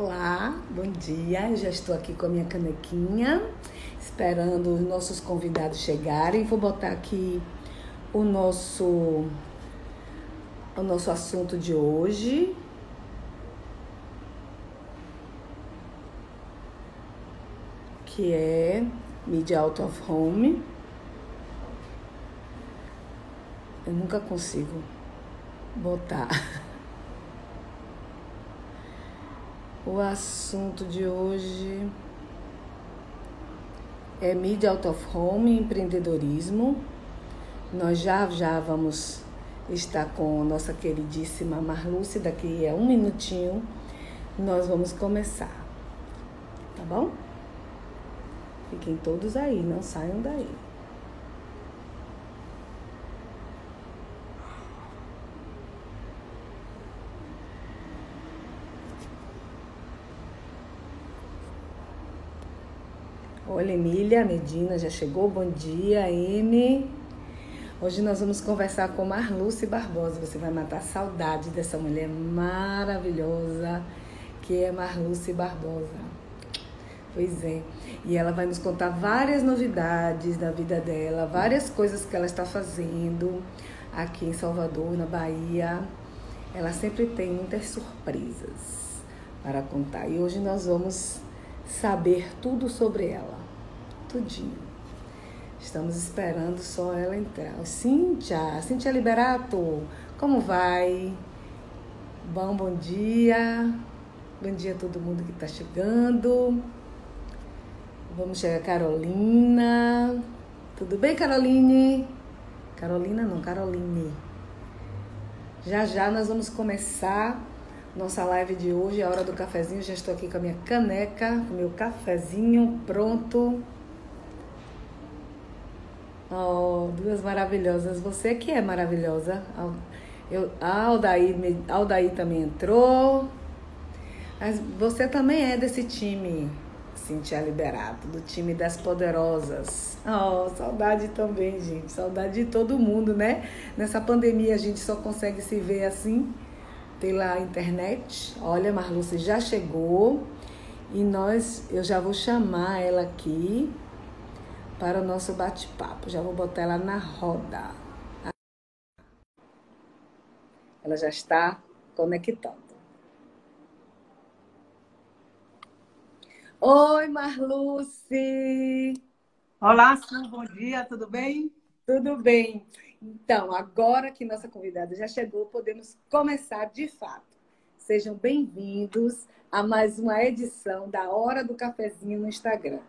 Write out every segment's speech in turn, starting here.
Olá, bom dia. Já estou aqui com a minha canequinha, esperando os nossos convidados chegarem. Vou botar aqui o nosso o nosso assunto de hoje. Que é Media Out of Home. Eu nunca consigo botar. O assunto de hoje é Media Out of Home, empreendedorismo. Nós já já vamos estar com nossa queridíssima Marluce daqui a um minutinho. Nós vamos começar, tá bom? Fiquem todos aí, não saiam daí. Olha, Emília Medina já chegou. Bom dia, M. Hoje nós vamos conversar com Marluce Barbosa. Você vai matar saudade dessa mulher maravilhosa que é Marluce Barbosa. Pois é. E ela vai nos contar várias novidades da vida dela, várias coisas que ela está fazendo aqui em Salvador, na Bahia. Ela sempre tem muitas surpresas para contar. E hoje nós vamos saber tudo sobre ela tudinho. Estamos esperando só ela entrar. Cíntia, Cíntia Liberato, como vai? Bom, bom dia. Bom dia a todo mundo que está chegando. Vamos chegar Carolina. Tudo bem, Caroline? Carolina não, Caroline. Já já nós vamos começar nossa live de hoje, a hora do cafezinho. Já estou aqui com a minha caneca, com o meu cafezinho pronto. Oh, duas maravilhosas. Você que é maravilhosa. Eu, a Aldair, Aldair também entrou. Mas você também é desse time, Cintia Liberato, do time das poderosas. Oh, saudade também, gente. Saudade de todo mundo, né? Nessa pandemia a gente só consegue se ver assim pela internet. Olha, Marluce já chegou. E nós, eu já vou chamar ela aqui para o nosso bate-papo. Já vou botar ela na roda. Ela já está conectando. Oi, Marluce! Olá, Su, bom dia, tudo bem? Tudo bem. Então, agora que nossa convidada já chegou, podemos começar de fato. Sejam bem-vindos a mais uma edição da Hora do Cafezinho no Instagram.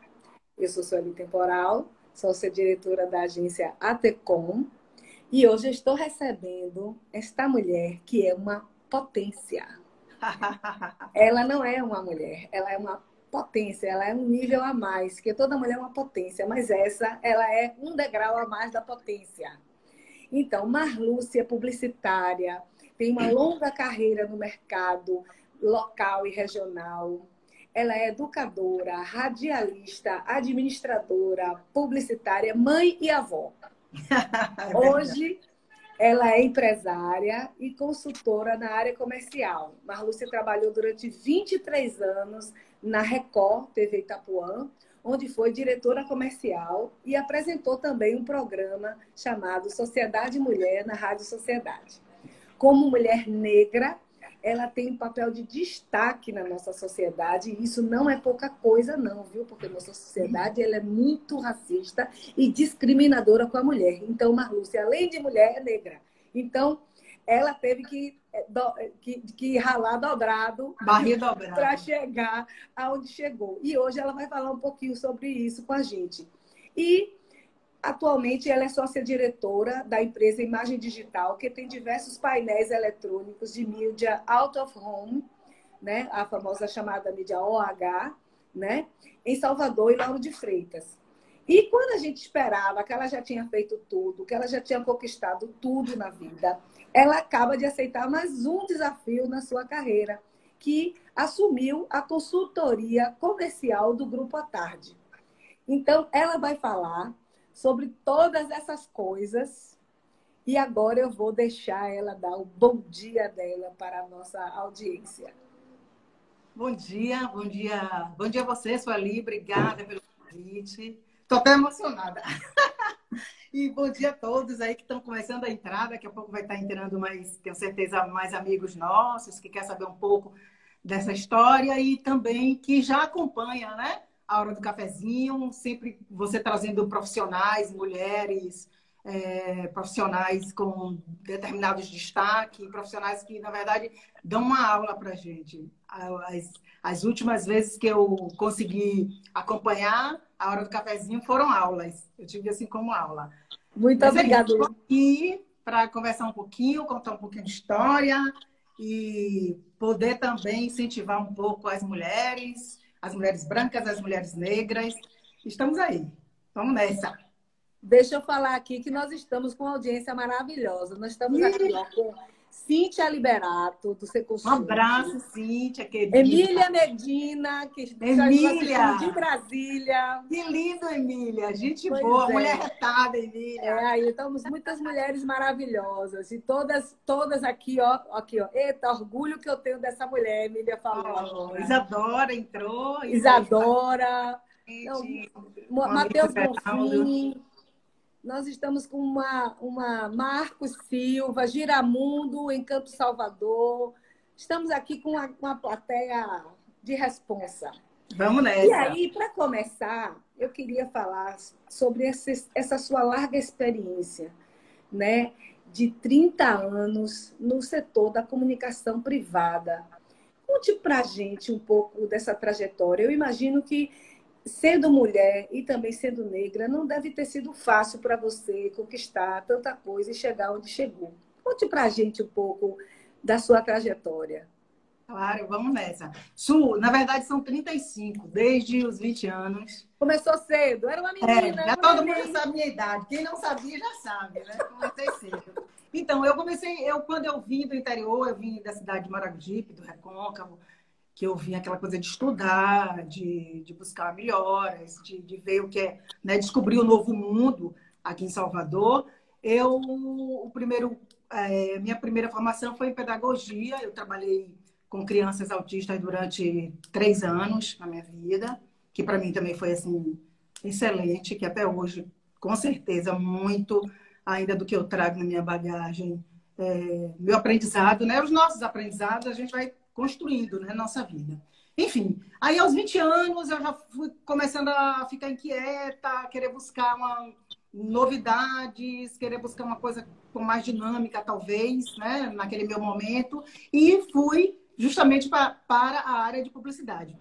Eu sou Sueli Temporal, sócia-diretora da agência ATECOM, e hoje estou recebendo esta mulher que é uma potência. ela não é uma mulher, ela é uma potência, ela é um nível a mais, que toda mulher é uma potência, mas essa, ela é um degrau a mais da potência. Então, Marlúcia é publicitária, tem uma longa carreira no mercado local e regional, ela é educadora, radialista, administradora, publicitária, mãe e avó. Hoje, ela é empresária e consultora na área comercial. Marlúcia trabalhou durante 23 anos na Record TV Itapuã, onde foi diretora comercial e apresentou também um programa chamado Sociedade Mulher na Rádio Sociedade. Como mulher negra, ela tem um papel de destaque na nossa sociedade, e isso não é pouca coisa não, viu? Porque nossa sociedade ela é muito racista e discriminadora com a mulher. Então, Marlúcia, além de mulher, é negra. Então, ela teve que, eh, eh, que, que ralar dobrado para chegar aonde chegou. E hoje ela vai falar um pouquinho sobre isso com a gente. E Atualmente, ela é sócia-diretora da empresa Imagem Digital, que tem diversos painéis eletrônicos de mídia out of home, né? a famosa chamada mídia OH, né? em Salvador e Lauro de Freitas. E quando a gente esperava que ela já tinha feito tudo, que ela já tinha conquistado tudo na vida, ela acaba de aceitar mais um desafio na sua carreira, que assumiu a consultoria comercial do Grupo à Tarde. Então, ela vai falar sobre todas essas coisas. E agora eu vou deixar ela dar o bom dia dela para a nossa audiência. Bom dia, bom dia. Bom dia a você, Sueli. Obrigada pelo convite. Estou até emocionada. e bom dia a todos aí que estão começando a entrar. Daqui a pouco vai estar entrando mais, tenho certeza, mais amigos nossos que quer saber um pouco dessa história e também que já acompanha, né? A hora do cafezinho, sempre você trazendo profissionais, mulheres, é, profissionais com determinados destaques, profissionais que, na verdade, dão uma aula para a gente. As, as últimas vezes que eu consegui acompanhar a hora do cafezinho foram aulas. Eu tive assim como aula. Muito Mas obrigada. Aqui para conversar um pouquinho, contar um pouquinho de história e poder também incentivar um pouco as mulheres, as mulheres brancas, as mulheres negras. Estamos aí. Vamos nessa. Deixa eu falar aqui que nós estamos com uma audiência maravilhosa. Nós estamos aqui ó, com Cíntia Liberato, do Securso. Um abraço, Cíntia, querida. Emília Medina, que Emília. de Brasília. Que lindo, Emília. Gente pois boa, é. mulher retada, Emília. É, aí estamos muitas mulheres maravilhosas. E todas, todas aqui, ó, aqui, ó. Eita, orgulho que eu tenho dessa mulher, Emília falou. Oh, Isadora entrou. Isadora. Então, Matheus Bonfim. Nós estamos com uma, uma Marcos Silva, Giramundo, Encanto Salvador. Estamos aqui com uma, uma plateia de responsa. Vamos nessa. E aí, para começar, eu queria falar sobre essa, essa sua larga experiência, né? De 30 anos no setor da comunicação privada. Conte para gente um pouco dessa trajetória. Eu imagino que sendo mulher e também sendo negra, não deve ter sido fácil para você conquistar tanta coisa e chegar onde chegou. Conte para a gente um pouco da sua trajetória. Claro, vamos nessa. Su, na verdade são 35, desde os 20 anos. Começou cedo, era uma menina. É, já todo menina. mundo sabe a minha idade. Quem não sabia já sabe, né? Comecei cedo. Então, eu comecei, eu quando eu vim do interior, eu vim da cidade de Maragogipe, do Recôncavo, que eu vim aquela coisa de estudar, de, de buscar melhoras, de, de ver o que é, né, descobrir o novo mundo aqui em Salvador. Eu, o primeiro, é, minha primeira formação foi em pedagogia. Eu trabalhei com crianças autistas durante três anos na minha vida, que para mim também foi assim excelente, que até hoje, com certeza, muito ainda do que eu trago na minha bagagem, é, meu aprendizado, né? Os nossos aprendizados a gente vai construindo né, nossa vida. Enfim, aí aos 20 anos eu já fui começando a ficar inquieta, querer buscar uma, novidades, querer buscar uma coisa com mais dinâmica, talvez, né, naquele meu momento, e fui justamente pra, para a área de publicidade.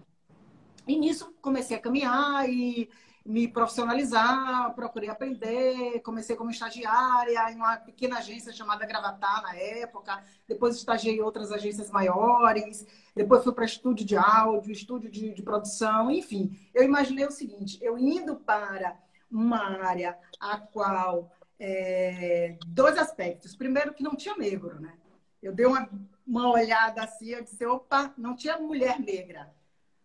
E nisso comecei a caminhar e me profissionalizar, procurei aprender, comecei como estagiária em uma pequena agência chamada Gravatar na época, depois estagiei em outras agências maiores, depois fui para estúdio de áudio, estúdio de, de produção, enfim. Eu imaginei o seguinte, eu indo para uma área a qual é, dois aspectos. Primeiro que não tinha negro, né? Eu dei uma, uma olhada assim, eu disse, opa, não tinha mulher negra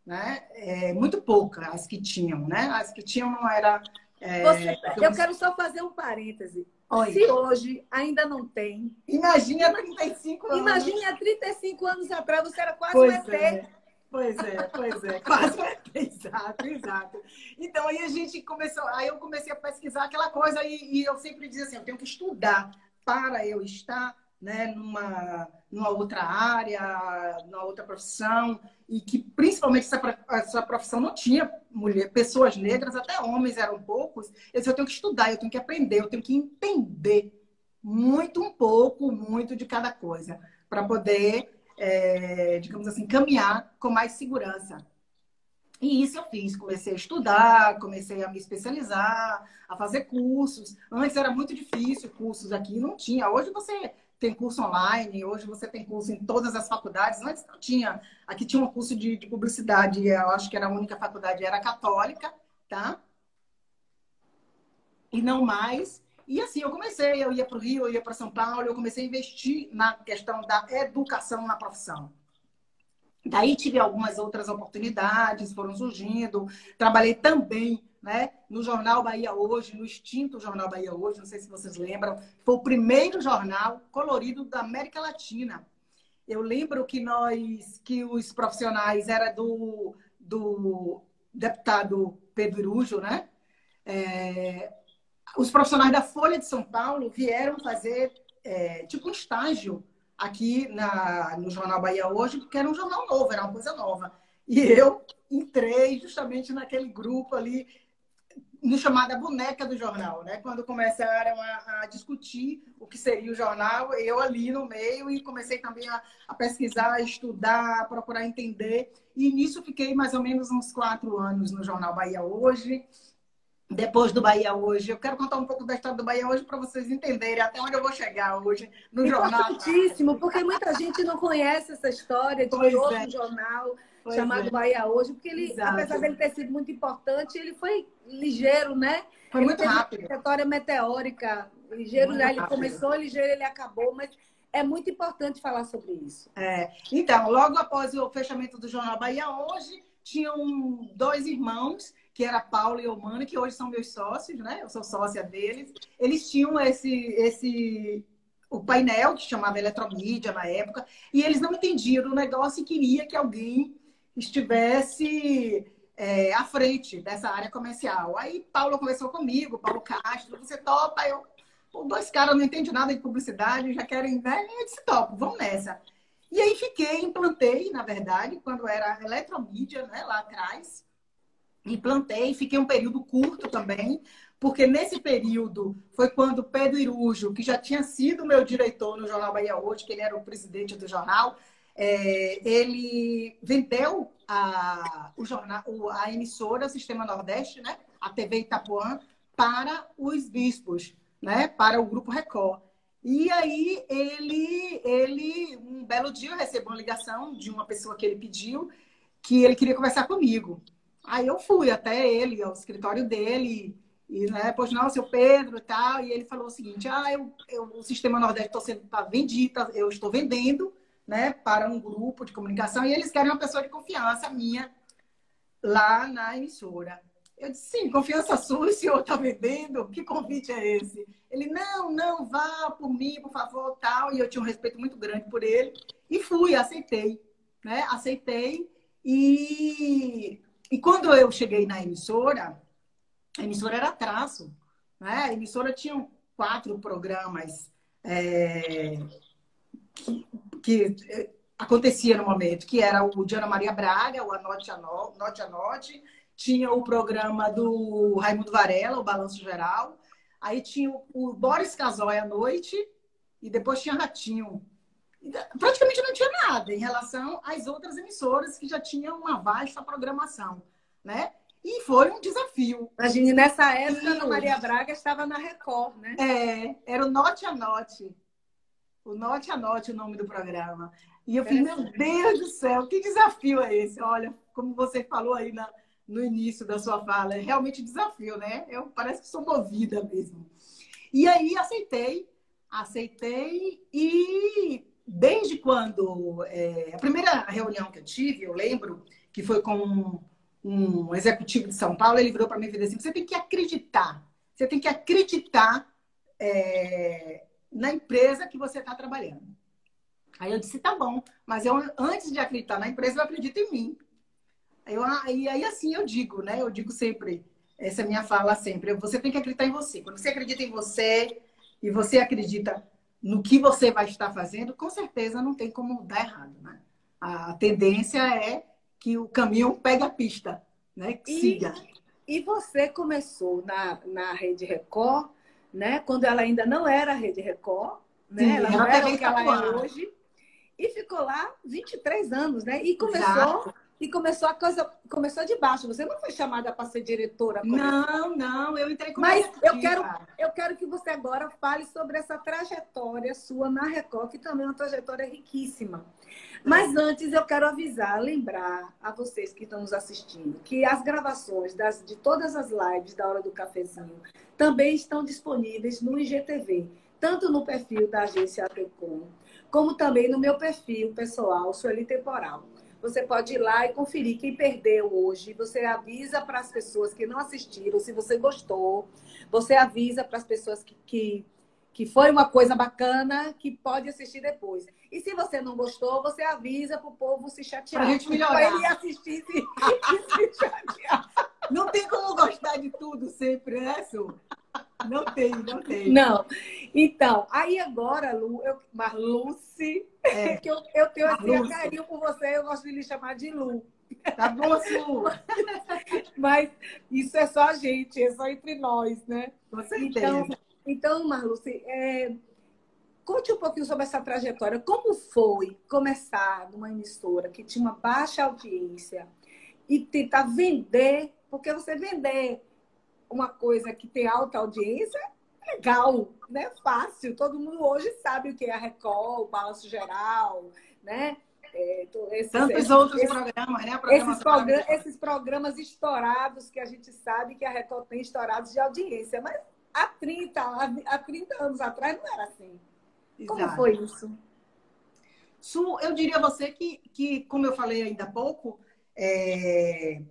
né? É, muito pouca as que tinham, né? As que tinham não era. É, Você, eu quero só fazer um parêntese. Oi. Se hoje ainda não tem. Imagine há 35 anos. Imagine há 35 anos atrás, você era quase pois um ET. É. Pois é, pois é, quase um ET, exato, exato. Então aí a gente começou, aí eu comecei a pesquisar aquela coisa e, e eu sempre dizia assim, eu tenho que estudar para eu estar né, numa, numa outra área, numa outra profissão, e que principalmente essa, essa profissão não tinha mulher, pessoas negras, até homens eram poucos. Eu disse, eu tenho que estudar, eu tenho que aprender, eu tenho que entender muito, um pouco, muito de cada coisa, para poder, é, digamos assim, caminhar com mais segurança. E isso eu fiz, comecei a estudar, comecei a me especializar, a fazer cursos. Antes era muito difícil, cursos aqui não tinha. Hoje você tem curso online, hoje você tem curso em todas as faculdades. Antes não tinha. Aqui tinha um curso de, de publicidade, eu acho que era a única faculdade, era católica, tá? E não mais. E assim, eu comecei, eu ia para o Rio, eu ia para São Paulo, eu comecei a investir na questão da educação na profissão. Daí tive algumas outras oportunidades, foram surgindo. Trabalhei também né? no Jornal Bahia Hoje, no extinto Jornal Bahia Hoje, não sei se vocês lembram, foi o primeiro jornal colorido da América Latina. Eu lembro que nós, que os profissionais era do, do deputado Pedro Irujo, né? É, os profissionais da Folha de São Paulo vieram fazer é, tipo um estágio aqui na, no Jornal Bahia Hoje, porque era um jornal novo, era uma coisa nova. E eu entrei justamente naquele grupo ali, no chamada boneca do jornal, né? Quando começaram a, a, discutir o que seria o jornal, eu ali no meio e comecei também a, a, pesquisar, a estudar, a procurar entender. E nisso fiquei mais ou menos uns quatro anos no jornal Bahia Hoje depois do Bahia hoje. Eu quero contar um pouco da história do Bahia hoje para vocês entenderem até onde eu vou chegar hoje no jornal. Importantíssimo, porque muita gente não conhece essa história de pois outro é. jornal pois chamado é. Bahia hoje, porque ele, Exato. apesar dele ter sido muito importante, ele foi ligeiro, né? Foi ele muito rápido. Uma trajetória meteórica, ligeiro, muito ele rápido. começou ligeiro, ele acabou, mas é muito importante falar sobre isso. É. Então, logo após o fechamento do jornal Bahia hoje, tinham dois irmãos que era Paulo e Omana, que hoje são meus sócios, né? Eu sou sócia deles. Eles tinham esse, esse o painel que chamava Eletromídia na época, e eles não entendiam o negócio e queria que alguém estivesse é, à frente dessa área comercial. Aí Paulo conversou comigo, Paulo Castro, você topa? Eu, dois caras não entendem nada de publicidade, já querem, né? Eu disse, topo, vamos nessa. E aí fiquei, implantei, na verdade, quando era eletromídia, né, lá atrás, implantei, fiquei um período curto também, porque nesse período foi quando Pedro Irujo, que já tinha sido meu diretor no Jornal Bahia Hoje, que ele era o presidente do jornal, é, ele vendeu a, o jornal, a emissora Sistema Nordeste, né, a TV Itapuã, para os bispos, né, para o Grupo Record. E aí ele, ele, um belo dia, eu uma ligação de uma pessoa que ele pediu que ele queria conversar comigo. Aí eu fui até ele, ao escritório dele, e, né, pois não, seu Pedro e tal, e ele falou o seguinte, ah, eu, eu o Sistema Nordeste está tá vendido, eu estou vendendo, né, para um grupo de comunicação, e eles querem uma pessoa de confiança minha lá na emissora. Eu disse, sim, confiança sua, o senhor está vendendo? Que convite é esse? Ele, não, não, vá por mim, por favor, tal. E eu tinha um respeito muito grande por ele. E fui, aceitei, né? Aceitei. E e quando eu cheguei na emissora, a emissora era traço. Né? A emissora tinha quatro programas é, que é, acontecia no momento, que era o de Ana Maria Braga, o Anote Anote, Anote, tinha o programa do Raimundo Varela, o Balanço Geral, aí tinha o Boris Casoy à noite, e depois tinha Ratinho, praticamente não tinha nada em relação às outras emissoras que já tinham uma vasta programação, né? E foi um desafio. Imagine, nessa época, a Maria Braga estava na Record, né? É, era o Note a Note. O Note a Note, o nome do programa. E eu falei, meu Deus do céu, que desafio é esse? Olha, como você falou aí na, no início da sua fala, é realmente desafio, né? Eu parece que sou movida mesmo. E aí aceitei, aceitei e desde quando é, a primeira reunião que eu tive, eu lembro que foi com um, um executivo de São Paulo, ele virou para mim e disse assim: você tem que acreditar, você tem que acreditar é, na empresa que você está trabalhando. Aí eu disse: tá bom, mas eu antes de acreditar na empresa, eu acredito em mim. Eu, e aí assim eu digo, né? Eu digo sempre, essa é a minha fala sempre: você tem que acreditar em você. Quando você acredita em você e você acredita no que você vai estar fazendo, com certeza não tem como dar errado, né? A tendência é que o caminho pegue a pista, né? Que e, siga. E você começou na, na Rede Record, né? Quando ela ainda não era Rede Record, né? Sim, ela não era o que ela é hoje. E ficou lá 23 anos, né? E começou Exato e começou a coisa começou de baixo. Você não foi chamada para ser diretora? Não, não, eu entrei como Mas eu quero, eu quero que você agora fale sobre essa trajetória sua na Record, que também é uma trajetória riquíssima. Mas antes eu quero avisar, lembrar a vocês que estão nos assistindo, que as gravações das, de todas as lives da Hora do Cafezinho também estão disponíveis no IGTV, tanto no perfil da agência Atecom, como também no meu perfil pessoal, Sueli Temporal. Você pode ir lá e conferir quem perdeu hoje. Você avisa para as pessoas que não assistiram, se você gostou. Você avisa para as pessoas que, que, que foi uma coisa bacana, que pode assistir depois. E se você não gostou, você avisa para o povo se chatear. Pra gente melhorar. Para ele assistir e se chatear. Não tem como gostar de tudo sempre, né, Su? Não tem, não tem. Não. Então, aí agora, Lu, eu, Marluce, é. que eu, eu tenho assim, carinho por você, eu gosto de lhe chamar de Lu. Tá bom, Su? Mas isso é só a gente, é só entre nós, né? Com certeza. Então, então Marluce, é, conte um pouquinho sobre essa trajetória. Como foi começar numa emissora que tinha uma baixa audiência e tentar vender, porque você vender uma coisa que tem alta audiência legal, né? Fácil. Todo mundo hoje sabe o que é a Record, o Balanço Geral, né? É, esses, Tantos esses, outros esses, programas, né? Esses, program esses programas estourados que a gente sabe que a Record tem estourados de audiência, mas há 30, há 30 anos atrás não era assim. Exato. Como foi isso? Su, eu diria a você que, que, como eu falei ainda há pouco, é...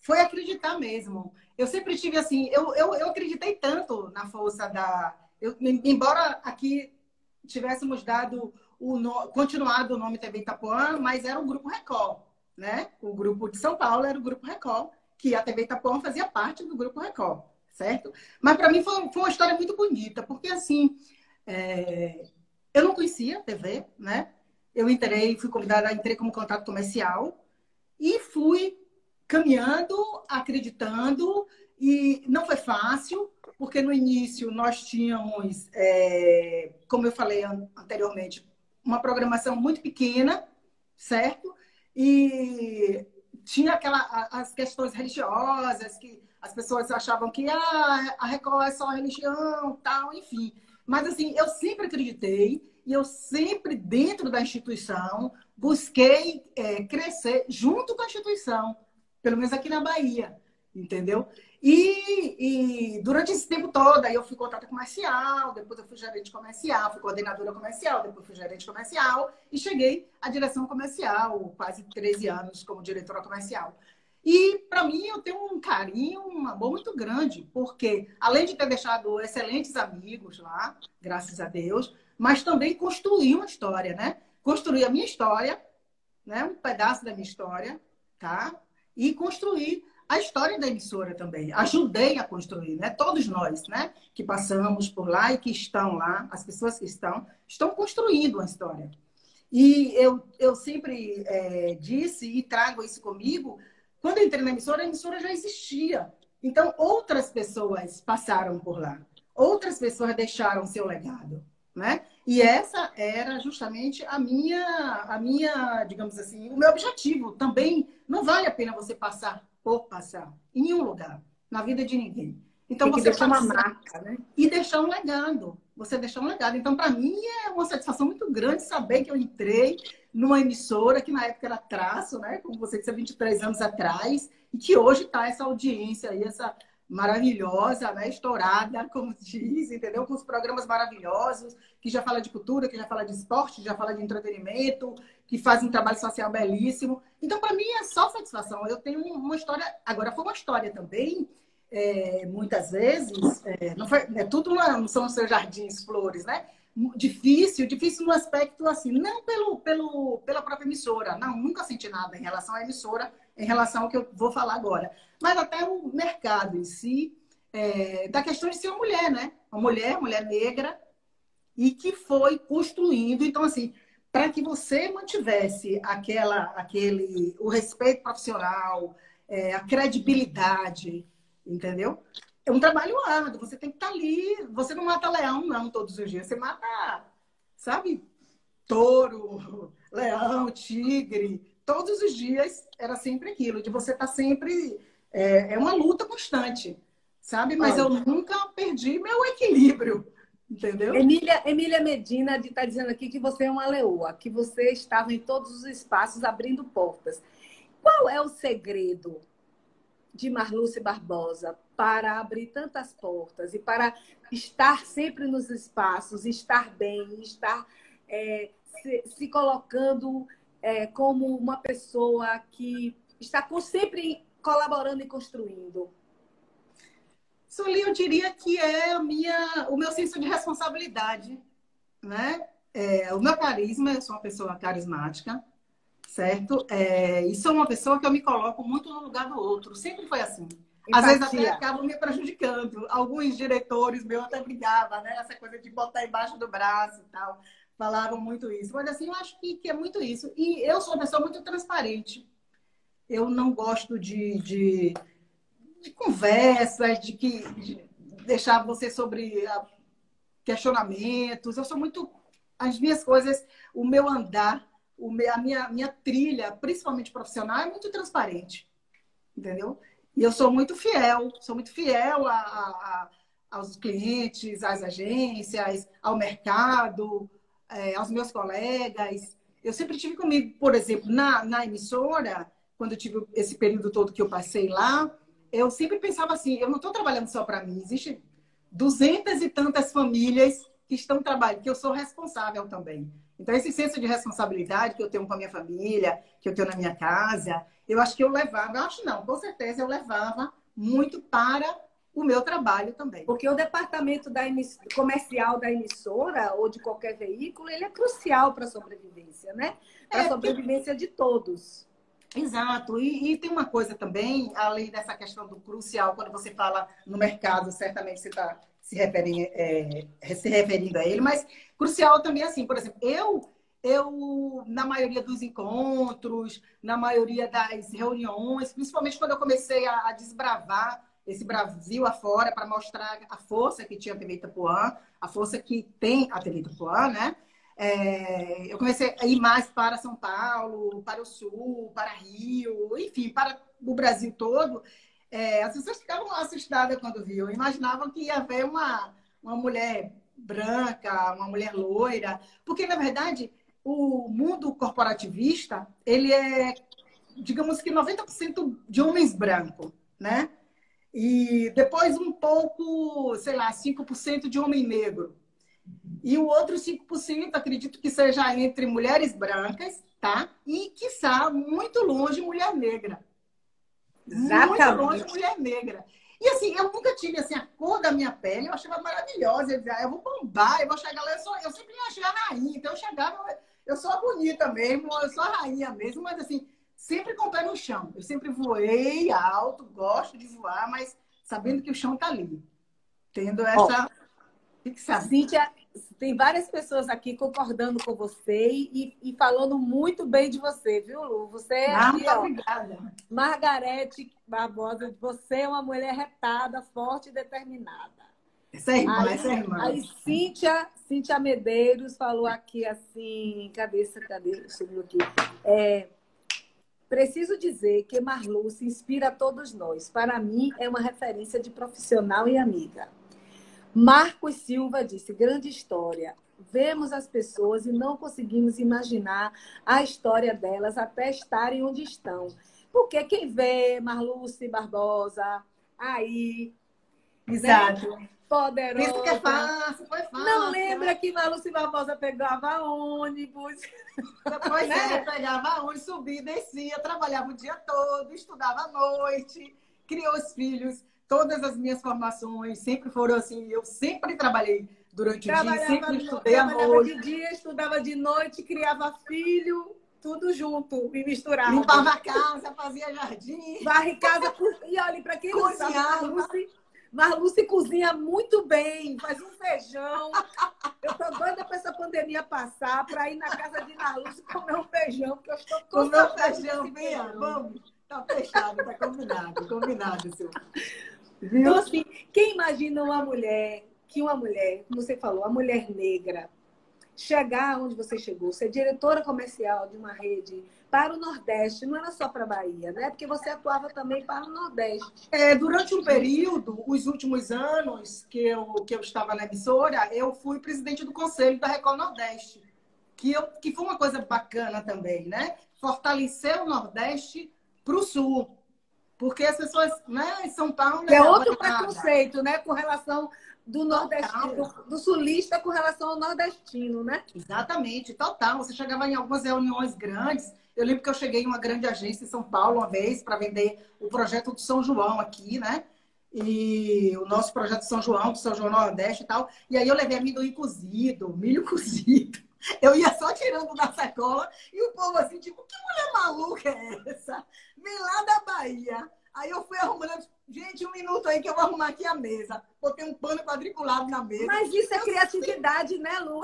foi acreditar mesmo. Eu sempre tive assim, eu, eu, eu acreditei tanto na força da. Eu, embora aqui tivéssemos dado o no... continuado o nome TV Itapuã, mas era o Grupo Record, né? O grupo de São Paulo era o Grupo Record, que a TV Itapuã fazia parte do Grupo Record certo? Mas para mim foi, foi, uma história muito bonita, porque assim, é, eu não conhecia TV, né? Eu entrei, fui convidada, entrei como contato comercial e fui caminhando, acreditando, e não foi fácil, porque no início nós tínhamos, é, como eu falei anteriormente, uma programação muito pequena, certo? E tinha aquela, as questões religiosas que as pessoas achavam que ah, a Record é só religião, tal, enfim. Mas assim, eu sempre acreditei e eu sempre, dentro da instituição, busquei é, crescer junto com a instituição, pelo menos aqui na Bahia, entendeu? E, e, durante esse tempo todo, aí eu fui contato comercial, depois eu fui gerente comercial, fui coordenadora comercial, depois fui gerente comercial e cheguei à direção comercial, quase 13 anos como diretora comercial. E para mim eu tenho um carinho, um amor muito grande, porque além de ter deixado excelentes amigos lá, graças a Deus, mas também construí uma história, né? Construí a minha história, né? Um pedaço da minha história, tá? E construí a história da emissora também. Ajudei a construir, né? Todos nós, né? Que passamos por lá e que estão lá, as pessoas que estão, estão construindo uma história. E eu, eu sempre é, disse e trago isso comigo quando eu entrei na emissora, a emissora já existia. Então, outras pessoas passaram por lá. Outras pessoas deixaram seu legado, né? E essa era justamente a minha, a minha, digamos assim, o meu objetivo. Também não vale a pena você passar por passar em nenhum lugar, na vida de ninguém. Então você deixar uma marca, né? E deixar um legado. Você deixar um legado. Então, para mim, é uma satisfação muito grande saber que eu entrei numa emissora que na época era traço, né? Como você disse, há 23 anos atrás, e que hoje está essa audiência aí, essa maravilhosa, né? Estourada, como diz, entendeu? Com os programas maravilhosos, que já fala de cultura, que já fala de esporte, já fala de entretenimento, que faz um trabalho social belíssimo. Então, para mim, é só satisfação. Eu tenho uma história. Agora, foi uma história também. É, muitas vezes, é, não foi, é, tudo não são os seus jardins, flores, né? difícil, difícil no aspecto assim, não pelo, pelo, pela própria emissora, não, nunca senti nada em relação à emissora, em relação ao que eu vou falar agora, mas até o mercado em si, é, da questão de ser uma mulher, né? Uma mulher, mulher negra, e que foi construindo, então assim, para que você mantivesse aquela, aquele, o respeito profissional, é, a credibilidade, entendeu? é um trabalho árduo. Você tem que estar tá ali. Você não mata leão, não, todos os dias. Você mata, sabe, touro, leão, tigre. Todos os dias era sempre aquilo, de você estar tá sempre. É, é, uma luta constante, sabe? Mas Olha. eu nunca perdi meu equilíbrio. Entendeu? Emília, Emília Medina está dizendo aqui que você é uma leoa, que você estava em todos os espaços abrindo portas. Qual é o segredo de Marluce Barbosa para abrir tantas portas e para estar sempre nos espaços, estar bem, estar é, se, se, colocando é, como uma pessoa que está sempre colaborando e construindo? Sueli, eu diria que é a minha, o meu senso de responsabilidade, né? É, o meu carisma, eu sou uma pessoa carismática, certo? É, e sou uma pessoa que eu me coloco muito no lugar do outro. Sempre foi assim. Empatia. Às vezes até acabo me prejudicando. Alguns diretores meus até brigavam, né? Essa coisa de botar embaixo do braço e tal. Falavam muito isso. Mas assim, eu acho que, que é muito isso. E eu sou uma pessoa muito transparente. Eu não gosto de, de, de conversas, de que de deixar você sobre questionamentos. Eu sou muito. As minhas coisas, o meu andar, o meu, a minha, minha trilha, principalmente profissional, é muito transparente. Entendeu? E eu sou muito fiel, sou muito fiel a, a, aos clientes, às agências, ao mercado, é, aos meus colegas. Eu sempre tive comigo, por exemplo, na, na emissora, quando eu tive esse período todo que eu passei lá, eu sempre pensava assim: eu não estou trabalhando só para mim, existe duzentas e tantas famílias que estão trabalhando, que eu sou responsável também. Então, esse senso de responsabilidade que eu tenho com a minha família, que eu tenho na minha casa, eu acho que eu levava, eu acho não, com certeza eu levava muito para o meu trabalho também. Porque o departamento da emiss... comercial da emissora ou de qualquer veículo, ele é crucial para a sobrevivência, né? Para a é, sobrevivência de todos. Exato. E, e, tem uma coisa também, além dessa questão do crucial, quando você fala no mercado, certamente você está se, referindo, é, se referindo a ele, mas crucial também assim, por exemplo, eu eu na maioria dos encontros, na maioria das reuniões, principalmente quando eu comecei a, a desbravar esse Brasil afora para mostrar a força que tinha a TV Itapuã, a força que tem a TV Itapuã, né? É, eu comecei a ir mais para São Paulo, para o Sul, para Rio, enfim, para o Brasil todo. É, as pessoas ficavam assustadas quando viam, imaginavam que ia haver uma, uma mulher branca, uma mulher loira, porque na verdade o mundo corporativista ele é, digamos que 90% de homens brancos, né? E depois um pouco, sei lá, 5% de homem negro. E o outro 5%, acredito que seja entre mulheres brancas, tá? E, quiçá, muito longe, mulher negra. Exatamente. Muito longe, mulher negra. E assim, eu nunca tive assim, a cor da minha pele, eu achava maravilhosa. Eu dizia, ah, eu vou bombar, eu vou chegar lá, eu, sou, eu sempre me achei a rainha. Então eu chegava, eu sou a bonita mesmo, eu sou a rainha mesmo, mas assim, sempre com o pé no chão. Eu sempre voei alto, gosto de voar, mas sabendo que o chão tá ali. Tendo essa fixação. Cíntia, tem várias pessoas aqui concordando com você e, e falando muito bem de você, viu, Lu? Você é ah, aqui, ó, obrigada. Margarete Barbosa, você é uma mulher retada, forte e determinada. Essa é irmã, aí, essa é irmã. Aí Cíntia, Cíntia Medeiros falou aqui assim, cabeça, cadê? Subiu aqui. É, preciso dizer que Marlu se inspira a todos nós. Para mim, é uma referência de profissional e amiga. Marcos Silva disse: grande história. Vemos as pessoas e não conseguimos imaginar a história delas até estarem onde estão. Porque quem vê Marluce Barbosa aí. Né, Exato. Né? Poderosa. Isso que é fácil, foi fácil. Não lembra né? que Marluce Barbosa pegava ônibus. Pois né? é, pegava ônibus, subia, descia, trabalhava o dia todo, estudava à noite, criou os filhos todas as minhas formações sempre foram assim. Eu sempre trabalhei durante o dia, sempre estudei à noite. de dia, estudava de noite, criava filho, tudo junto, me misturava. Limpava a casa, fazia jardim. Varre casa. E olha, para quem não sabe, Marluce, Marluce cozinha muito bem, faz um feijão. Eu tô doida para essa pandemia passar, para ir na casa de Marluce comer um feijão, porque eu estou com Comer um feijão, venha, vamos. Tá fechado, tá combinado, combinado, senhor. Viu? Então, assim, quem imagina uma mulher, que uma mulher, como você falou, uma mulher negra, chegar onde você chegou, ser diretora comercial de uma rede para o Nordeste, não era só para a Bahia, né? Porque você atuava também para o Nordeste. É, durante um período, os últimos anos que eu, que eu estava na emissora, eu fui presidente do conselho da Record Nordeste, que, eu, que foi uma coisa bacana também, né? Fortalecer o Nordeste para o Sul. Porque as pessoas, né, em São Paulo. É outro preconceito, né, com relação do nordestino, do, do, sulista com relação ao nordestino, né? Exatamente, total. Você chegava em algumas reuniões grandes. Eu lembro que eu cheguei em uma grande agência em São Paulo uma vez para vender o projeto do São João aqui, né? e o nosso projeto São João, São João Nordeste e tal. E aí eu levei amendoim cozido, milho cozido. Eu ia só tirando da sacola e o povo assim, tipo, que mulher maluca é essa? Vem lá da Bahia. Aí eu fui arrumando, gente, um minuto aí que eu vou arrumar aqui a mesa. Botei um pano quadriculado na mesa. Mas isso é eu criatividade, sei... né, Lu?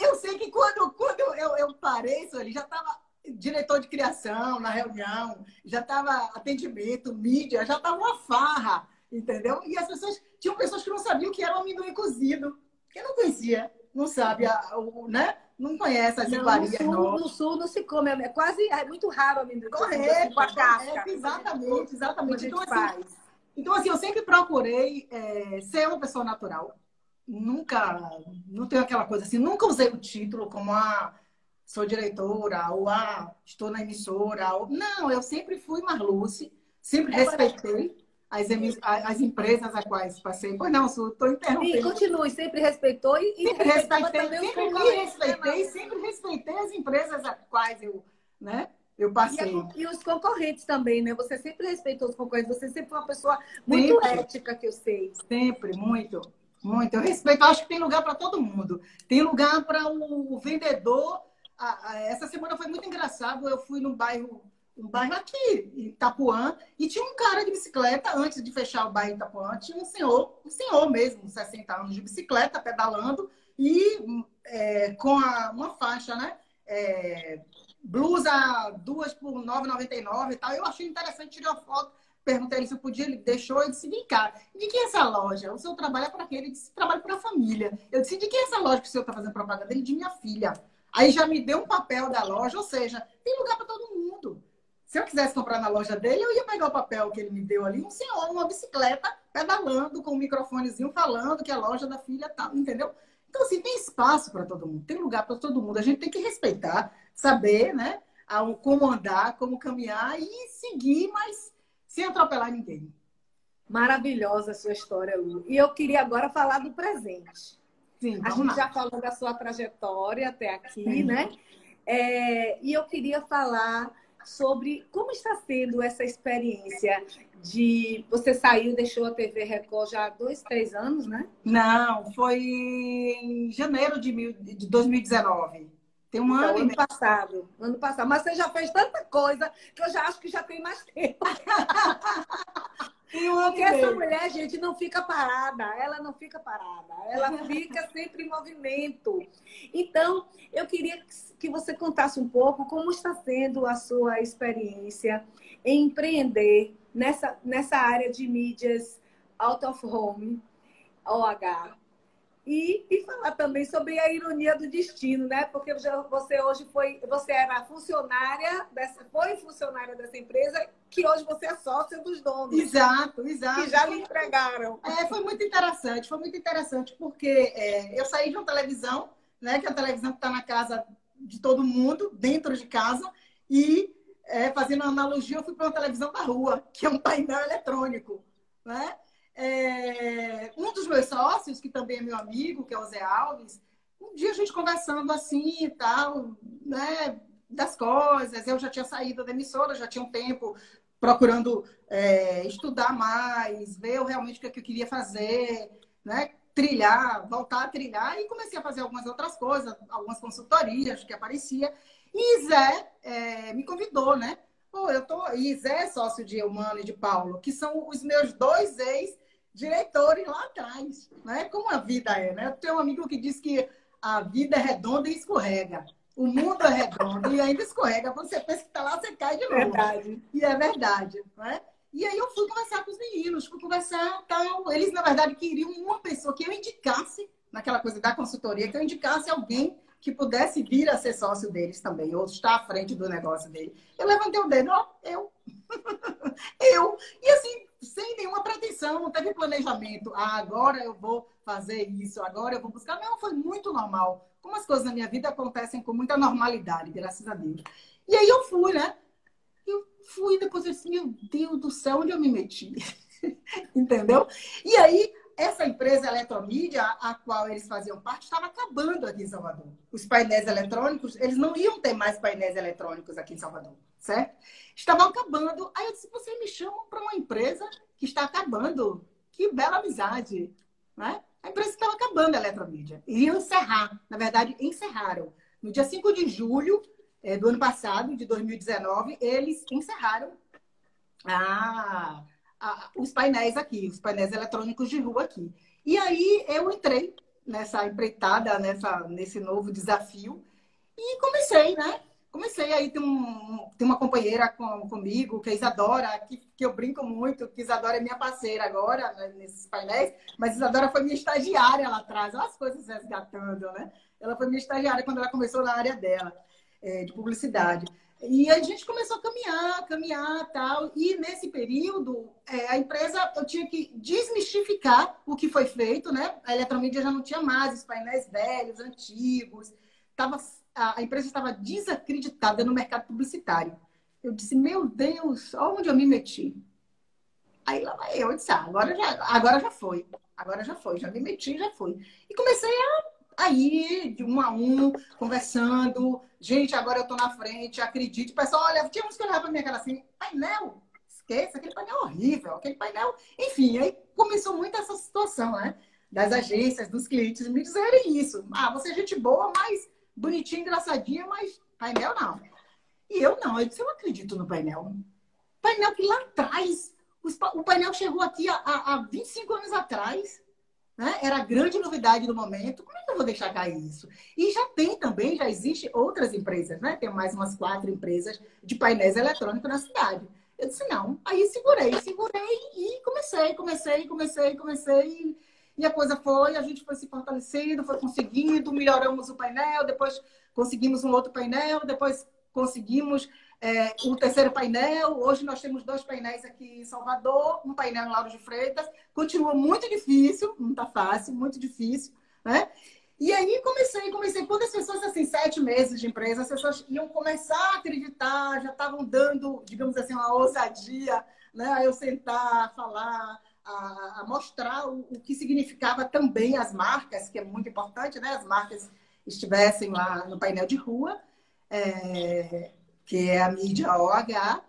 Eu sei que quando, quando eu, eu, parei, ali, já estava diretor de criação na reunião, já estava atendimento, mídia, já estava uma farra, entendeu? E as pessoas, tinham pessoas que não sabiam o que era um amendoim cozido, que não conhecia, não sabe, a, o, né? Não conhece as iguarias. No, no sul não se come, é quase, é muito raro amendoim Correto, cozido, assim, com a casca. É, exatamente, exatamente. Então assim, então, assim, eu sempre procurei é, ser uma pessoa natural. Nunca, não tenho aquela coisa assim, nunca usei o título como a sou diretora, ou ah, estou na emissora. Ou... Não, eu sempre fui Marluce, sempre é respeitei as, as empresas a quais passei. Pois não, estou interrompendo. E continue, sempre respeitou e, sempre respeitei, sempre me respeitei, sempre respeitei as empresas a quais eu, né? Eu passei. E, e, os concorrentes também, né? Você sempre respeitou os concorrentes, você sempre foi uma pessoa muito sempre. ética, que eu sei. Sempre, muito. Muito. Eu respeito, acho que tem lugar para todo mundo. Tem lugar para o vendedor essa semana foi muito engraçado. Eu fui num bairro, um bairro aqui, Itapuã, e tinha um cara de bicicleta, antes de fechar o bairro Itapuã, tinha um senhor, um senhor mesmo, 60 anos, de bicicleta, pedalando, e é, com a, uma faixa, né? É, blusa duas por 9,99 e tal. Eu achei interessante, tirei uma foto, perguntei ele se eu podia, ele deixou, eu disse, vem cá, de que é essa loja? O senhor trabalha para quê? Ele disse, trabalho para a família. Eu disse, de que é essa loja que o senhor está fazendo propaganda? Ele, de minha filha. Aí já me deu um papel da loja, ou seja, tem lugar para todo mundo. Se eu quisesse comprar na loja dele, eu ia pegar o papel que ele me deu ali, um senhor numa bicicleta, pedalando, com um microfonezinho falando que a loja da filha tá, entendeu? Então, assim, tem espaço para todo mundo, tem lugar para todo mundo. A gente tem que respeitar, saber, né? Como andar, como caminhar e seguir, mas sem atropelar ninguém. Maravilhosa a sua história, Lu. E eu queria agora falar do presente. Sim, a gente lá. já falou da sua trajetória até aqui, Sim. né? É, e eu queria falar sobre como está sendo essa experiência de você saiu, deixou a TV Record já há dois, três anos, né? Não, foi em janeiro de, mil, de 2019. Tem um então, ano. Ano passado. Ano passado. Mas você já fez tanta coisa que eu já acho que já tem mais tempo. Porque essa mulher, gente, não fica parada, ela não fica parada, ela fica sempre em movimento. Então, eu queria que você contasse um pouco como está sendo a sua experiência em empreender nessa, nessa área de mídias out of home, OH, e, e falar também sobre a ironia do destino, né? Porque você hoje foi, você era funcionária dessa, foi funcionária dessa empresa, que hoje você é sócia dos donos. Exato, exato. Que já lhe entregaram. É, foi muito interessante, foi muito interessante, porque é, eu saí de uma televisão, né? Que é a televisão que está na casa de todo mundo, dentro de casa, e é, fazendo uma analogia, eu fui para uma televisão da rua, que é um painel eletrônico, né? É, um dos meus sócios, que também é meu amigo, que é o Zé Alves, um dia a gente conversando assim e tal, né, das coisas, eu já tinha saído da emissora, já tinha um tempo procurando é, estudar mais, ver realmente o que, é que eu queria fazer, né, trilhar, voltar a trilhar, e comecei a fazer algumas outras coisas, algumas consultorias que aparecia. E Zé é, me convidou, né? Pô, eu tô. E Zé é sócio de Humano e de Paulo, que são os meus dois ex diretores lá atrás, né? Como a vida é, né? Eu tenho um amigo que diz que a vida é redonda e escorrega. O mundo é redondo e ainda escorrega. Quando você pensa que está lá, você cai de novo. Verdade. E é verdade, né? E aí eu fui conversar com os meninos, fui conversar tal. Eles, na verdade, queriam uma pessoa que eu indicasse, naquela coisa da consultoria, que eu indicasse alguém que pudesse vir a ser sócio deles também, ou estar à frente do negócio dele. Eu levantei o dedo, ó, eu. eu. E assim, sem nenhuma pretensão, não teve planejamento. Ah, agora eu vou fazer isso, agora eu vou buscar. Não, foi muito normal. Como as coisas na minha vida acontecem com muita normalidade, graças a Deus. E aí eu fui, né? Eu fui, depois eu disse, meu Deus do céu, onde eu me meti? Entendeu? E aí, essa empresa Eletromídia, a qual eles faziam parte, estava acabando aqui em Salvador. Os painéis eletrônicos, eles não iam ter mais painéis eletrônicos aqui em Salvador certo? Estavam acabando. Aí eu disse: você me chama para uma empresa que está acabando. que bela amizade, né? A empresa estava acabando a Eletromídia. Iam encerrar, na verdade, encerraram. No dia 5 de julho é, do ano passado, de 2019, eles encerraram a, a, os painéis aqui, os painéis eletrônicos de rua aqui. E aí eu entrei nessa empreitada, nessa, nesse novo desafio e comecei, né? Comecei aí, tem, um, tem uma companheira com, comigo, que é Isadora, que, que eu brinco muito, que Isadora é minha parceira agora, né, nesses painéis, mas Isadora foi minha estagiária lá atrás, olha as coisas resgatando, né? Ela foi minha estagiária quando ela começou na área dela, é, de publicidade. E a gente começou a caminhar, caminhar tal. E nesse período, é, a empresa, eu tinha que desmistificar o que foi feito, né? A eletromídia já não tinha mais os painéis velhos, antigos. Tava, a, a empresa estava desacreditada no mercado publicitário. Eu disse, meu Deus, onde eu me meti? Aí lá vai eu, disse, ah, agora já, agora já foi. Agora já foi, já me meti, já foi. E comecei a Aí, de um a um, conversando. Gente, agora eu tô na frente, acredite. Pessoal, olha, tinha uns que olhavam pra minha cara assim, painel, esqueça, aquele painel é horrível, aquele painel. Enfim, aí começou muito essa situação, né? Das agências, dos clientes me dizerem isso. Ah, você é gente boa, mas bonitinha, engraçadinha, mas painel não. E eu não, eu disse, eu acredito no painel. Painel que lá atrás, o painel chegou aqui há, há 25 anos atrás né? Era a grande novidade do momento. Como é que eu vou deixar cair isso? E já tem também, já existe outras empresas, né? Tem mais umas quatro empresas de painéis eletrônicos na cidade. Eu disse, não. Aí segurei, segurei e comecei, comecei, comecei, comecei. E a coisa foi, a gente foi se fortalecendo, foi conseguindo, melhoramos o painel, depois conseguimos um outro painel, depois conseguimos é, o terceiro painel. Hoje nós temos dois painéis aqui em Salvador, um painel em Lauro de Freitas. Continua muito difícil, não está fácil, muito difícil, né? E aí comecei, comecei. Quando as pessoas, assim, sete meses de empresa, as pessoas iam começar a acreditar, já estavam dando, digamos assim, uma ousadia, né? A eu sentar, falar, a, a mostrar o, o, que significava também as marcas, que é muito importante, né? As marcas estivessem lá no painel de rua. É, que é a mídia OH,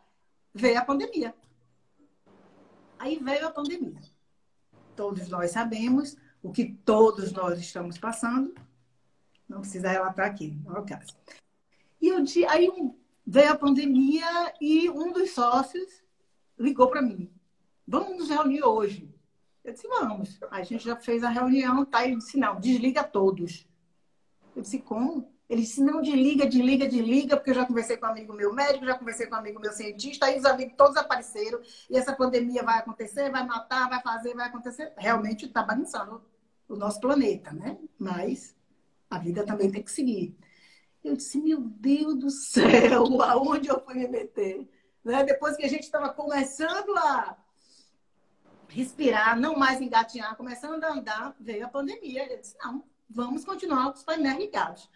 veio a pandemia. Aí veio a pandemia. Todos nós sabemos o que todos nós estamos passando. Não precisa relatar aqui, não é o caso. E eu, aí veio a pandemia e um dos sócios ligou para mim. Vamos nos reunir hoje. Eu disse, vamos. A gente já fez a reunião, tá? Ele disse, não, desliga todos. Eu disse, como? Ele disse, não, desliga, desliga, desliga, porque eu já conversei com um amigo meu médico, já conversei com um amigo meu cientista, aí os amigos todos apareceram, e essa pandemia vai acontecer, vai matar, vai fazer, vai acontecer. Realmente está bagunçando o nosso planeta, né? Mas a vida também tem que seguir. Eu disse, meu Deus do céu, aonde eu fui me meter? Né? Depois que a gente estava começando a respirar, não mais engatinhar, começando a andar, veio a pandemia. Eu disse, não, vamos continuar com os painéis ligados.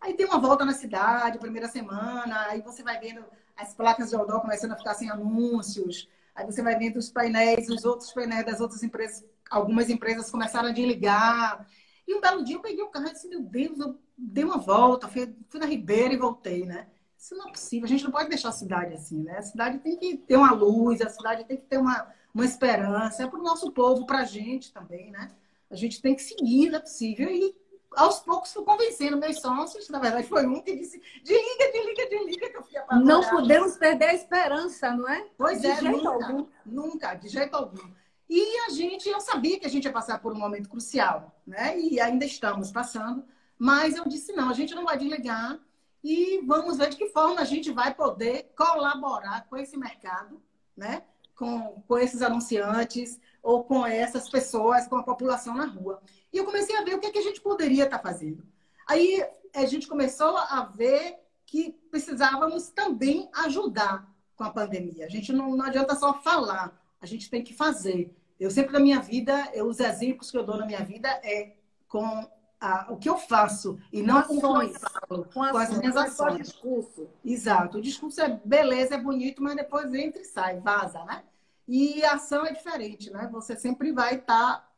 Aí tem uma volta na cidade, primeira semana, aí você vai vendo as placas de outdoor começando a ficar sem anúncios, aí você vai vendo os painéis, os outros painéis das outras empresas, algumas empresas começaram a desligar. E um belo dia eu peguei o carro e disse, meu Deus, eu dei uma volta, fui, fui na Ribeira e voltei, né? Isso não é possível, a gente não pode deixar a cidade assim, né? A cidade tem que ter uma luz, a cidade tem que ter uma, uma esperança, é para o nosso povo, para a gente também, né? A gente tem que seguir, não é possível. E aos poucos fui convencendo meus sócios, na verdade foi um que disse, desliga, desliga, desliga, que eu fui apavorada. Não podemos perder a esperança, não é? Pois de é, jeito nunca, algum. nunca, de jeito algum. E a gente, eu sabia que a gente ia passar por um momento crucial, né? E ainda estamos passando, mas eu disse, não, a gente não vai desligar e vamos ver de que forma a gente vai poder colaborar com esse mercado, né? Com, com esses anunciantes ou com essas pessoas, com a população na rua. E eu comecei a ver o que, é que a gente poderia estar fazendo. Aí a gente começou a ver que precisávamos também ajudar com a pandemia. A gente não, não adianta só falar, a gente tem que fazer. Eu sempre na minha vida, eu, os exemplos que eu dou na minha vida é com a, o que eu faço e não com o eu falo, com, com as minhas ações. discurso. Exato. O discurso é beleza, é bonito, mas depois entra e sai, vaza, né? E a ação é diferente, né? Você sempre vai estar tá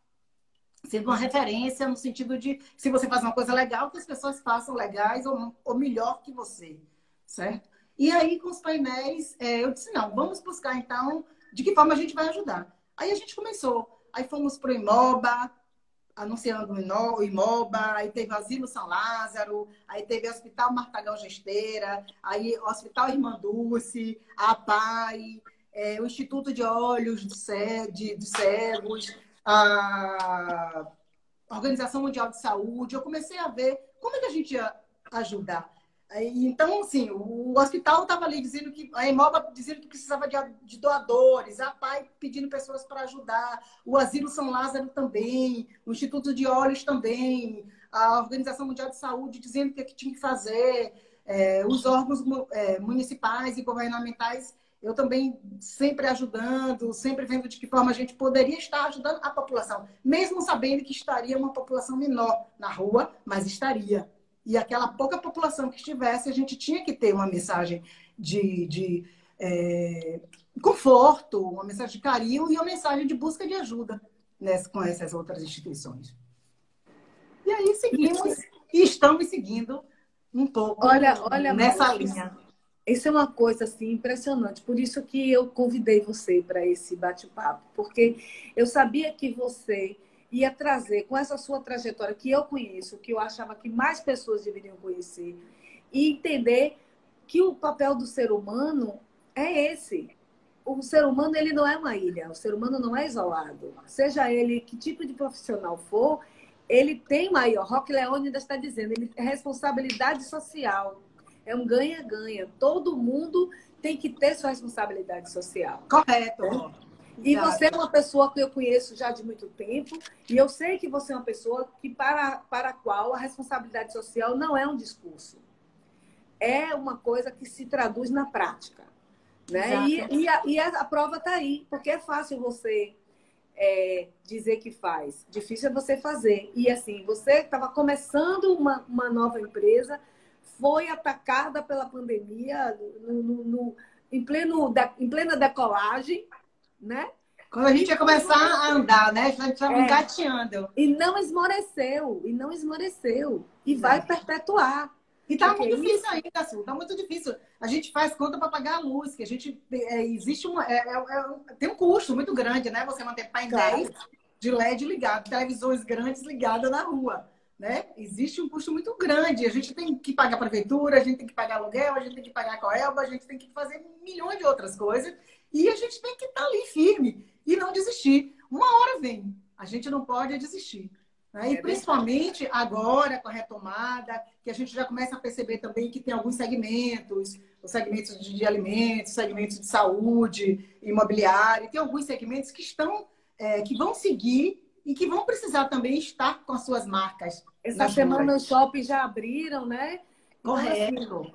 sendo uma referência no sentido de se você faz uma coisa legal, que as pessoas façam legais ou, ou melhor que você, certo? E aí, com os painéis, é, eu disse, não, vamos buscar então de que forma a gente vai ajudar. Aí a gente começou aí fomos para o Imoba, anunciando o Imoba, aí teve o Asilo São Lázaro, aí teve o Hospital Martagão Gesteira, aí o Hospital Irmã Dulce, a APAI, é, o Instituto de Olhos dos Cegos, a Organização Mundial de Saúde. Eu comecei a ver como é que a gente ia ajudar. Então, assim, o hospital estava ali dizendo que, a Emoba dizendo que precisava de, de doadores, a PAI pedindo pessoas para ajudar, o Asilo São Lázaro também, o Instituto de Olhos também, a Organização Mundial de Saúde dizendo o que, é que tinha que fazer, é, os órgãos é, municipais e governamentais, eu também sempre ajudando, sempre vendo de que forma a gente poderia estar ajudando a população, mesmo sabendo que estaria uma população menor na rua, mas estaria e aquela pouca população que estivesse, a gente tinha que ter uma mensagem de, de é, conforto, uma mensagem de carinho e uma mensagem de busca de ajuda nessa, com essas outras instituições. E aí seguimos e estamos seguindo um pouco olha, olha, nessa linha. Isso é uma coisa assim impressionante. Por isso que eu convidei você para esse bate-papo, porque eu sabia que você ia trazer com essa sua trajetória que eu conheço, que eu achava que mais pessoas deveriam conhecer, e entender que o papel do ser humano é esse. O ser humano ele não é uma ilha, o ser humano não é isolado. Seja ele que tipo de profissional for, ele tem maior. Rock Leônidas está dizendo, ele é responsabilidade social. É um ganha-ganha. Todo mundo tem que ter sua responsabilidade social. Correto. E você é uma pessoa que eu conheço já de muito tempo, e eu sei que você é uma pessoa que para, para a qual a responsabilidade social não é um discurso. É uma coisa que se traduz na prática. Né? E, e, a, e a, prova está aí, porque é fácil você é, dizer que faz, difícil é você fazer. E assim, você estava começando uma, uma nova empresa, foi atacada pela pandemia no, no, no em, pleno, em plena decolagem, né? Quando a gente ia começar a andar, né? A gente estava é. engateando. E não esmoreceu, e não esmoreceu. E vai perpetuar. E tá muito difícil isso... ainda, Sul. Tá muito difícil. A gente faz conta para pagar a luz, que a gente. É, existe uma. É, é, é tem um custo muito grande, né? Você manter painéis claro. de LED ligados, televisões grandes ligadas na rua. Né? Existe um custo muito grande. A gente tem que pagar a prefeitura, a gente tem que pagar aluguel, a gente tem que pagar a Coelba, a gente tem que fazer milhões de outras coisas. E a gente tem que estar tá ali firme e não desistir. Uma hora vem, a gente não pode desistir. Né? E é principalmente agora, com a retomada, que a gente já começa a perceber também que tem alguns segmentos, os segmentos de alimentos, segmentos de saúde, imobiliário, tem alguns segmentos que estão, é, que vão seguir e que vão precisar também estar com as suas marcas. Essa semana os shoppings já abriram, né? Correto. Então, assim,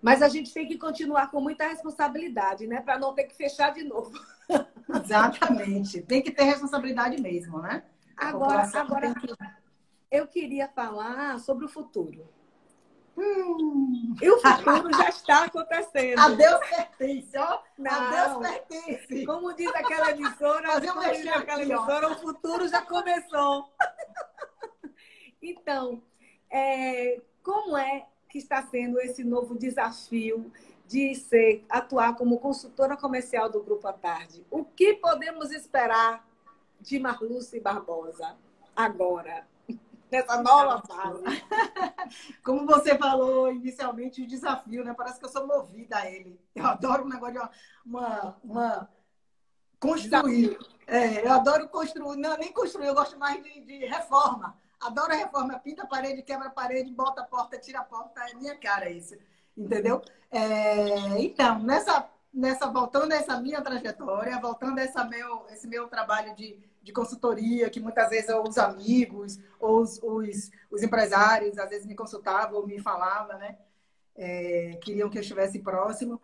mas a gente tem que continuar com muita responsabilidade, né? Para não ter que fechar de novo. Exatamente. Tem que ter responsabilidade mesmo, né? agora, agora que... eu queria falar sobre o futuro. Hum. E o futuro já está acontecendo. A Deus pertence, ó. Não, a Deus pertence. Como diz aquela emissora, como diz aquela emissora, o futuro já começou. Então, é, como é que está sendo esse novo desafio de ser atuar como consultora comercial do Grupo à Tarde. O que podemos esperar de Marluce Barbosa agora? Nessa nova fase. Como você falou inicialmente, o desafio, né? Parece que eu sou movida a ele. Eu adoro um negócio de uma, uma, construir. É, eu adoro construir, não nem construir, eu gosto mais de, de reforma. Adoro a reforma, pinta a parede, quebra a parede, bota a porta, tira a porta, é minha cara isso. Entendeu? É, então, nessa, nessa, voltando essa minha trajetória, voltando essa meu, esse meu trabalho de, de consultoria, que muitas vezes os amigos ou os, os, os empresários às vezes me consultavam ou me falavam, né? É, queriam que eu estivesse próximo.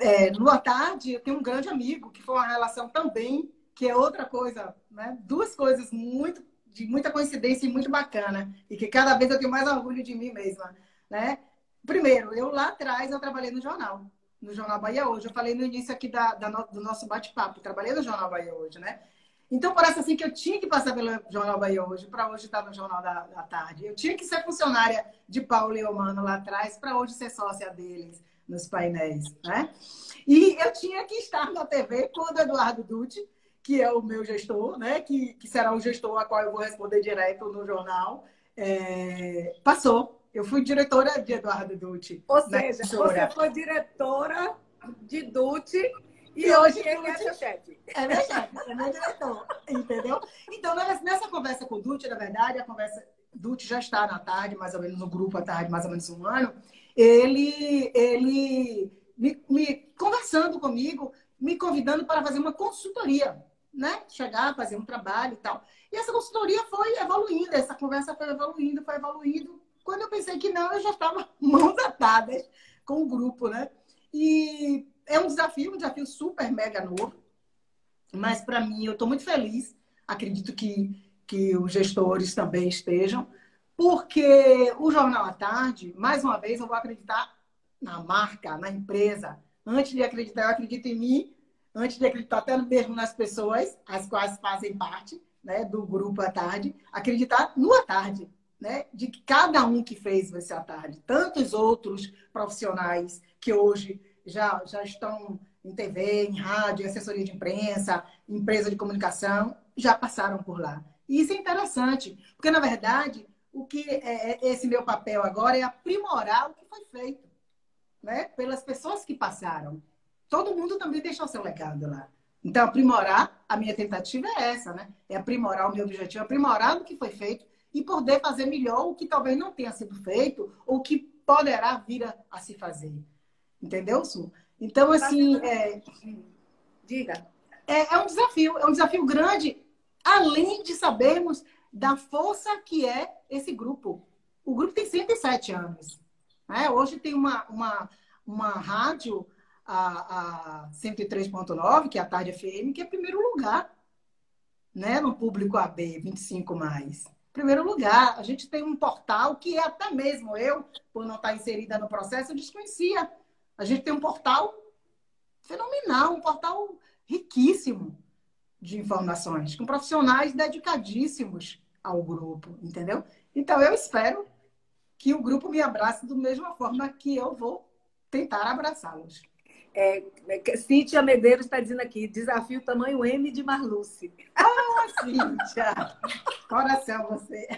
É, no à tarde, eu tenho um grande amigo, que foi uma relação também, que é outra coisa, né? Duas coisas muito de muita coincidência e muito bacana. E que cada vez eu tenho mais orgulho de mim mesma, né? Primeiro, eu lá atrás eu trabalhei no jornal, no Jornal Bahia Hoje. Eu falei no início aqui da, da do nosso bate-papo, trabalhei no Jornal Bahia Hoje, né? Então, parece assim que eu tinha que passar pelo Jornal Bahia Hoje, para hoje estar no Jornal da, da, Tarde. Eu tinha que ser funcionária de Paulo e Omano lá atrás, para hoje ser sócia deles nos painéis, né? E eu tinha que estar na TV quando Eduardo Dutti que é o meu gestor, né? Que, que será o gestor a qual eu vou responder direto no jornal, é, passou. Eu fui diretora de Eduardo Dutti. Ou seja, você foi diretora de Dutti e, e hoje ele é seu chefe. É meu chefe, é meu diretor, entendeu? Então, nessa conversa com o Dutti, na verdade, a conversa... Dutti já está na tarde, mais ou menos no grupo à tarde, mais ou menos um ano. Ele, ele me, me conversando comigo, me convidando para fazer uma consultoria, né? Chegar, fazer um trabalho e tal. E essa consultoria foi evoluindo, essa conversa foi evoluindo, foi evoluindo. Quando eu pensei que não, eu já estava mãos atadas com o grupo, né? E é um desafio, um desafio super mega novo. Mas para mim, eu estou muito feliz. Acredito que, que os gestores também estejam, porque o Jornal à Tarde, mais uma vez, eu vou acreditar na marca, na empresa. Antes de acreditar, eu acredito em mim. Antes de acreditar até mesmo nas pessoas, as quais fazem parte né, do grupo à tarde, acreditar no à tarde, né, de que cada um que fez esse à tarde, tantos outros profissionais que hoje já, já estão em TV, em rádio, assessoria de imprensa, empresa de comunicação, já passaram por lá. E isso é interessante, porque, na verdade, o que é, é esse meu papel agora é aprimorar o que foi feito né? pelas pessoas que passaram. Todo mundo também deixou seu legado lá. Então, aprimorar, a minha tentativa é essa, né? É aprimorar o meu objetivo, aprimorar o que foi feito e poder fazer melhor o que talvez não tenha sido feito ou que poderá vir a, a se fazer. Entendeu, Su? Então, assim, é... diga. É, é um desafio, é um desafio grande, além de sabermos da força que é esse grupo. O grupo tem 107 anos. Né? Hoje tem uma, uma, uma rádio a, a 103.9, que é a Tarde FM, que é primeiro lugar, né? No público AB, 25 mais. Primeiro lugar, a gente tem um portal que até mesmo eu, por não estar inserida no processo, eu desconhecia. A gente tem um portal fenomenal, um portal riquíssimo de informações, com profissionais dedicadíssimos ao grupo, entendeu? Então eu espero que o grupo me abrace da mesma forma que eu vou tentar abraçá-los. É, é Cíntia Medeiros está dizendo aqui, desafio tamanho M de Marluce. Ah, Cíntia! Coração você.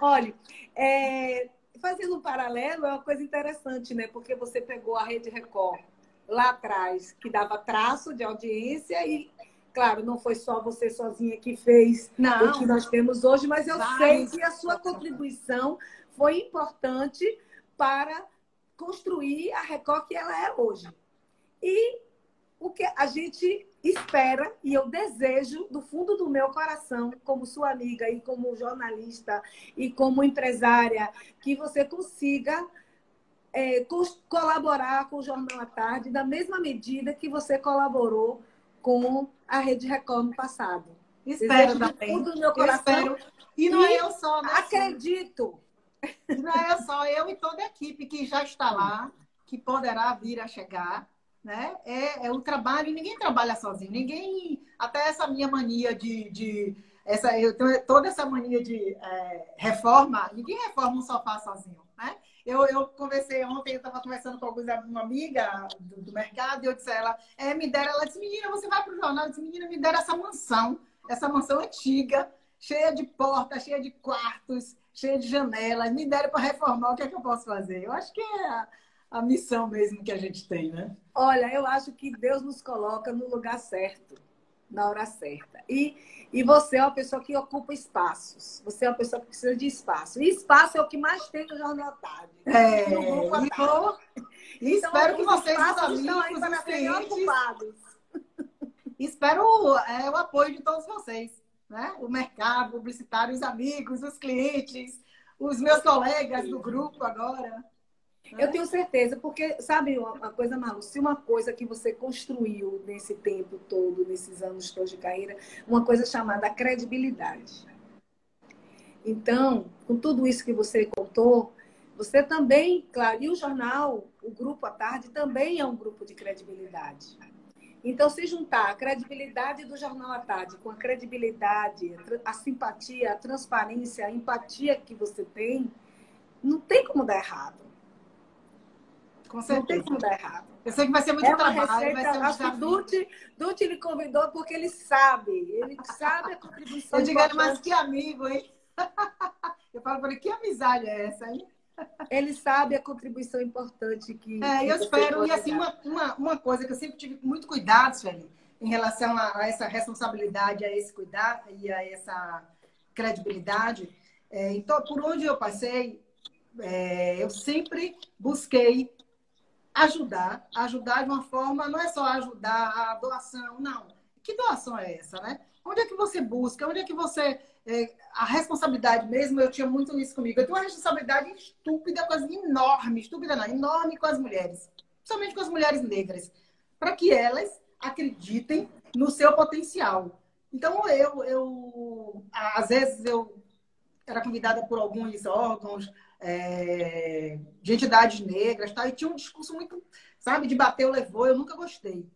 Olha, é, fazendo um paralelo, é uma coisa interessante, né? Porque você pegou a Rede Record lá atrás, que dava traço de audiência e, claro, não foi só você sozinha que fez não, o que nós temos hoje, mas eu sei que a sua contribuição foi importante para construir a Record que ela é hoje. E o que a gente espera e eu desejo do fundo do meu coração, como sua amiga e como jornalista e como empresária, que você consiga é, colaborar com o Jornal à Tarde da mesma medida que você colaborou com a Rede Record no passado. Espero também. Do fundo do meu coração. E não é eu só. Né? Acredito. Não é só eu e toda a equipe que já está lá, que poderá vir a chegar né? É, é o trabalho, ninguém trabalha sozinho, ninguém, até essa minha mania de, de essa, eu tenho toda essa mania de é, reforma, ninguém reforma um sofá sozinho, né? Eu, eu conversei ontem, eu estava conversando com uma amiga do, do, mercado, e eu disse a ela, é, me deram, ela disse, menina, você vai para o jornal? Eu disse, menina, me deram essa mansão, essa mansão antiga, cheia de portas, cheia de quartos, cheia de janelas, me deram para reformar, o que é que eu posso fazer? Eu acho que é a missão mesmo que a gente tem, né? Olha, eu acho que Deus nos coloca no lugar certo, na hora certa. E, e você é uma pessoa que ocupa espaços. Você é uma pessoa que precisa de espaço. E espaço é o que mais tem no Jornal Tarde. É, no grupo tarde. E então, espero que vocês, os amigos, serem ocupados. Espero é, o apoio de todos vocês. Né? O mercado, publicitário, os amigos, os clientes, os meus colegas do grupo agora. Eu tenho certeza, porque, sabe, uma coisa, Malu, se uma coisa que você construiu nesse tempo todo, nesses anos todos de carreira, uma coisa chamada credibilidade. Então, com tudo isso que você contou, você também, claro, e o jornal, o grupo à tarde, também é um grupo de credibilidade. Então, se juntar a credibilidade do Jornal à Tarde com a credibilidade, a simpatia, a transparência, a empatia que você tem, não tem como dar errado. Com certeza. Não tem como dar errado. Eu sei que vai ser muito é trabalho, receita, vai ser um Dutti, Dutti lhe convidou porque ele sabe. Ele sabe a contribuição Eu digo, mas que amigo, hein? Eu falo para ele, que amizade é essa, hein? Ele sabe a contribuição importante que. É, que eu espero. E assim, uma, uma, uma coisa que eu sempre tive muito cuidado, Sueli, em relação a, a essa responsabilidade, a esse cuidado e a essa credibilidade, é, então, por onde eu passei, é, eu sempre busquei ajudar, ajudar de uma forma, não é só ajudar a doação, não. Que doação é essa, né? Onde é que você busca? Onde é que você. é, a responsabilidade mesmo, eu tinha muito isso comigo. Eu tenho uma responsabilidade estúpida, coisa enorme, estúpida não, enorme com as mulheres, principalmente com as mulheres negras, para que elas acreditem no seu potencial. Então, eu, eu às vezes, eu era convidada por alguns órgãos é, de entidades negras, tá? e tinha um discurso muito, sabe, de bater ou levou, eu nunca gostei.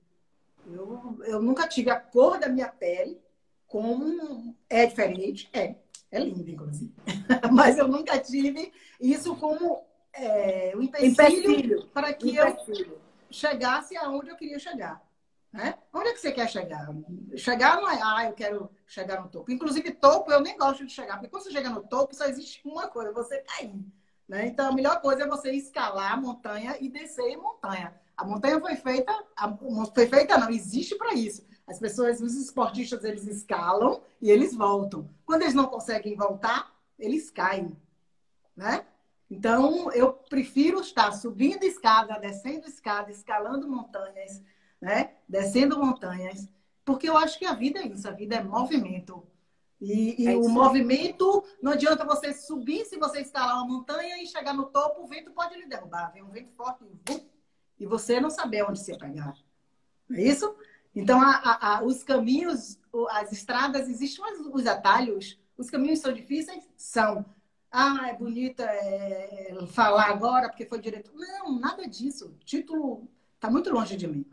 Eu, eu nunca tive a cor da minha pele como é diferente, é, é lindo, inclusive. Mas eu nunca tive isso como é, um empecilho, Empecilho. para que eu Empecilho. chegasse aonde eu queria chegar. Né? Onde é que você quer chegar? Chegar não é, ah, eu quero chegar no topo. Inclusive, topo eu nem gosto de chegar, porque quando você chega no topo, só existe uma coisa, você cair. Né? Então, a melhor coisa é você escalar a montanha e descer em montanha. A montanha foi feita, a- foi feita não, existe para isso. As pessoas, os esportistas, eles escalam e eles voltam. Quando eles não conseguem voltar, eles caem. Né? Então, eu prefiro estar subindo escada, descendo escada, escalando montanhas, né? Descendo montanhas, porque eu acho que a vida é isso, a vida é movimento. E, e É o movimento, não adianta você subir se você escalar uma montanha e chegar no topo, o vento pode lhe derrubar. Vem um vento forte e, você não saber onde se pegar. Não é isso? Então, a- a- a- os caminhos, as estradas, existem os, os atalhos. Os caminhos são difíceis? São. Ah, é bonita é, falar agora porque foi direito. Não, nada disso. O título está muito longe de mim.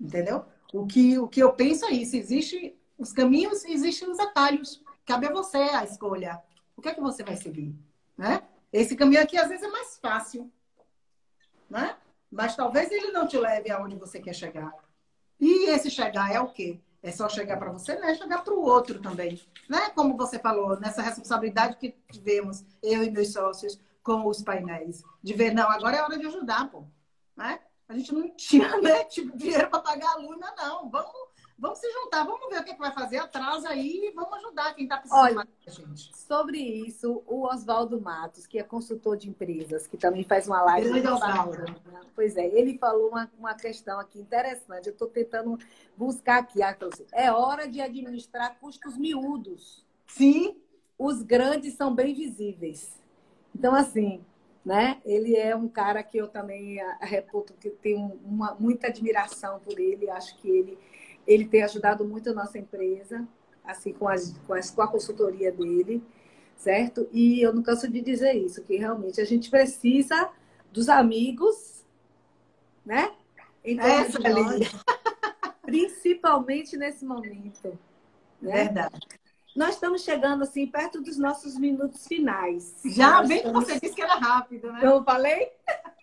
Entendeu? O que, o que eu penso é isso. Existem os caminhos existem os atalhos. Cabe a você a escolha. O que é que você vai seguir? Né? Esse caminho aqui, às vezes, é mais fácil. Né? Mas talvez ele não te leve aonde você quer chegar. E esse chegar é o quê? É só chegar para você, né? Chegar para o outro também. Né? Como você falou, nessa responsabilidade que tivemos, eu e meus sócios, com os painéis. De ver, não, agora é hora de ajudar, pô. Né? A gente não tinha né, tipo, dinheiro para pagar a luna, não. Vamos, vamos se juntar, vamos ver o que, é que vai fazer atrás aí e vamos ajudar quem está precisando Olha, gente. Sobre isso, o Oswaldo Matos, que é consultor de empresas, que também faz uma live. Grande Oswaldo. Pois é, ele falou uma, uma questão aqui interessante. Eu estou tentando buscar aqui. Ah, falou assim, É hora de administrar custos miúdos. Sim, Os grandes são bem visíveis. Então, assim, né? Ele é um cara que eu também ah, reputo que tenho uma, muita admiração por ele. Acho que ele, ele tem ajudado muito a nossa empresa, assim, com, as, com, as, com a consultoria dele, certo? E eu não canso de dizer isso, que realmente a gente precisa dos amigos, né? Em torno essa nós, principalmente nesse momento. Né? Verdade. Nós estamos chegando assim perto dos nossos minutos finais. Já Nós bem que estamos- você disse que era rápido, né? Eu falei?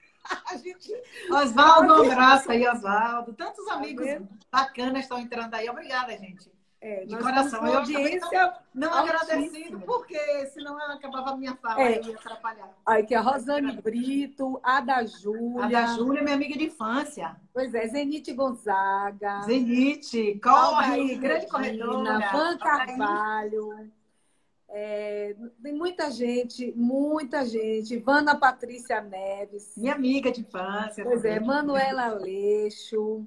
A gente Oswaldo, um abraço aí, Oswaldo. Tantos amigos vendo? bacanas estão entrando aí. Obrigada, gente. É, De coração. Eu audiência. Não agradecido, porque senão eu acabava a minha fala É. e ia atrapalhar. Aí que a Rosane Brito, a da Júlia. A da Júlia, minha amiga de infância. Pois é, Zenite Gonzaga. Zenite, corre, grande corredora. Van. Carvalho. É, tem muita gente, muita gente. Vana Patrícia Neves. Minha amiga de infância. Pois é, também. Manuela Aleixo.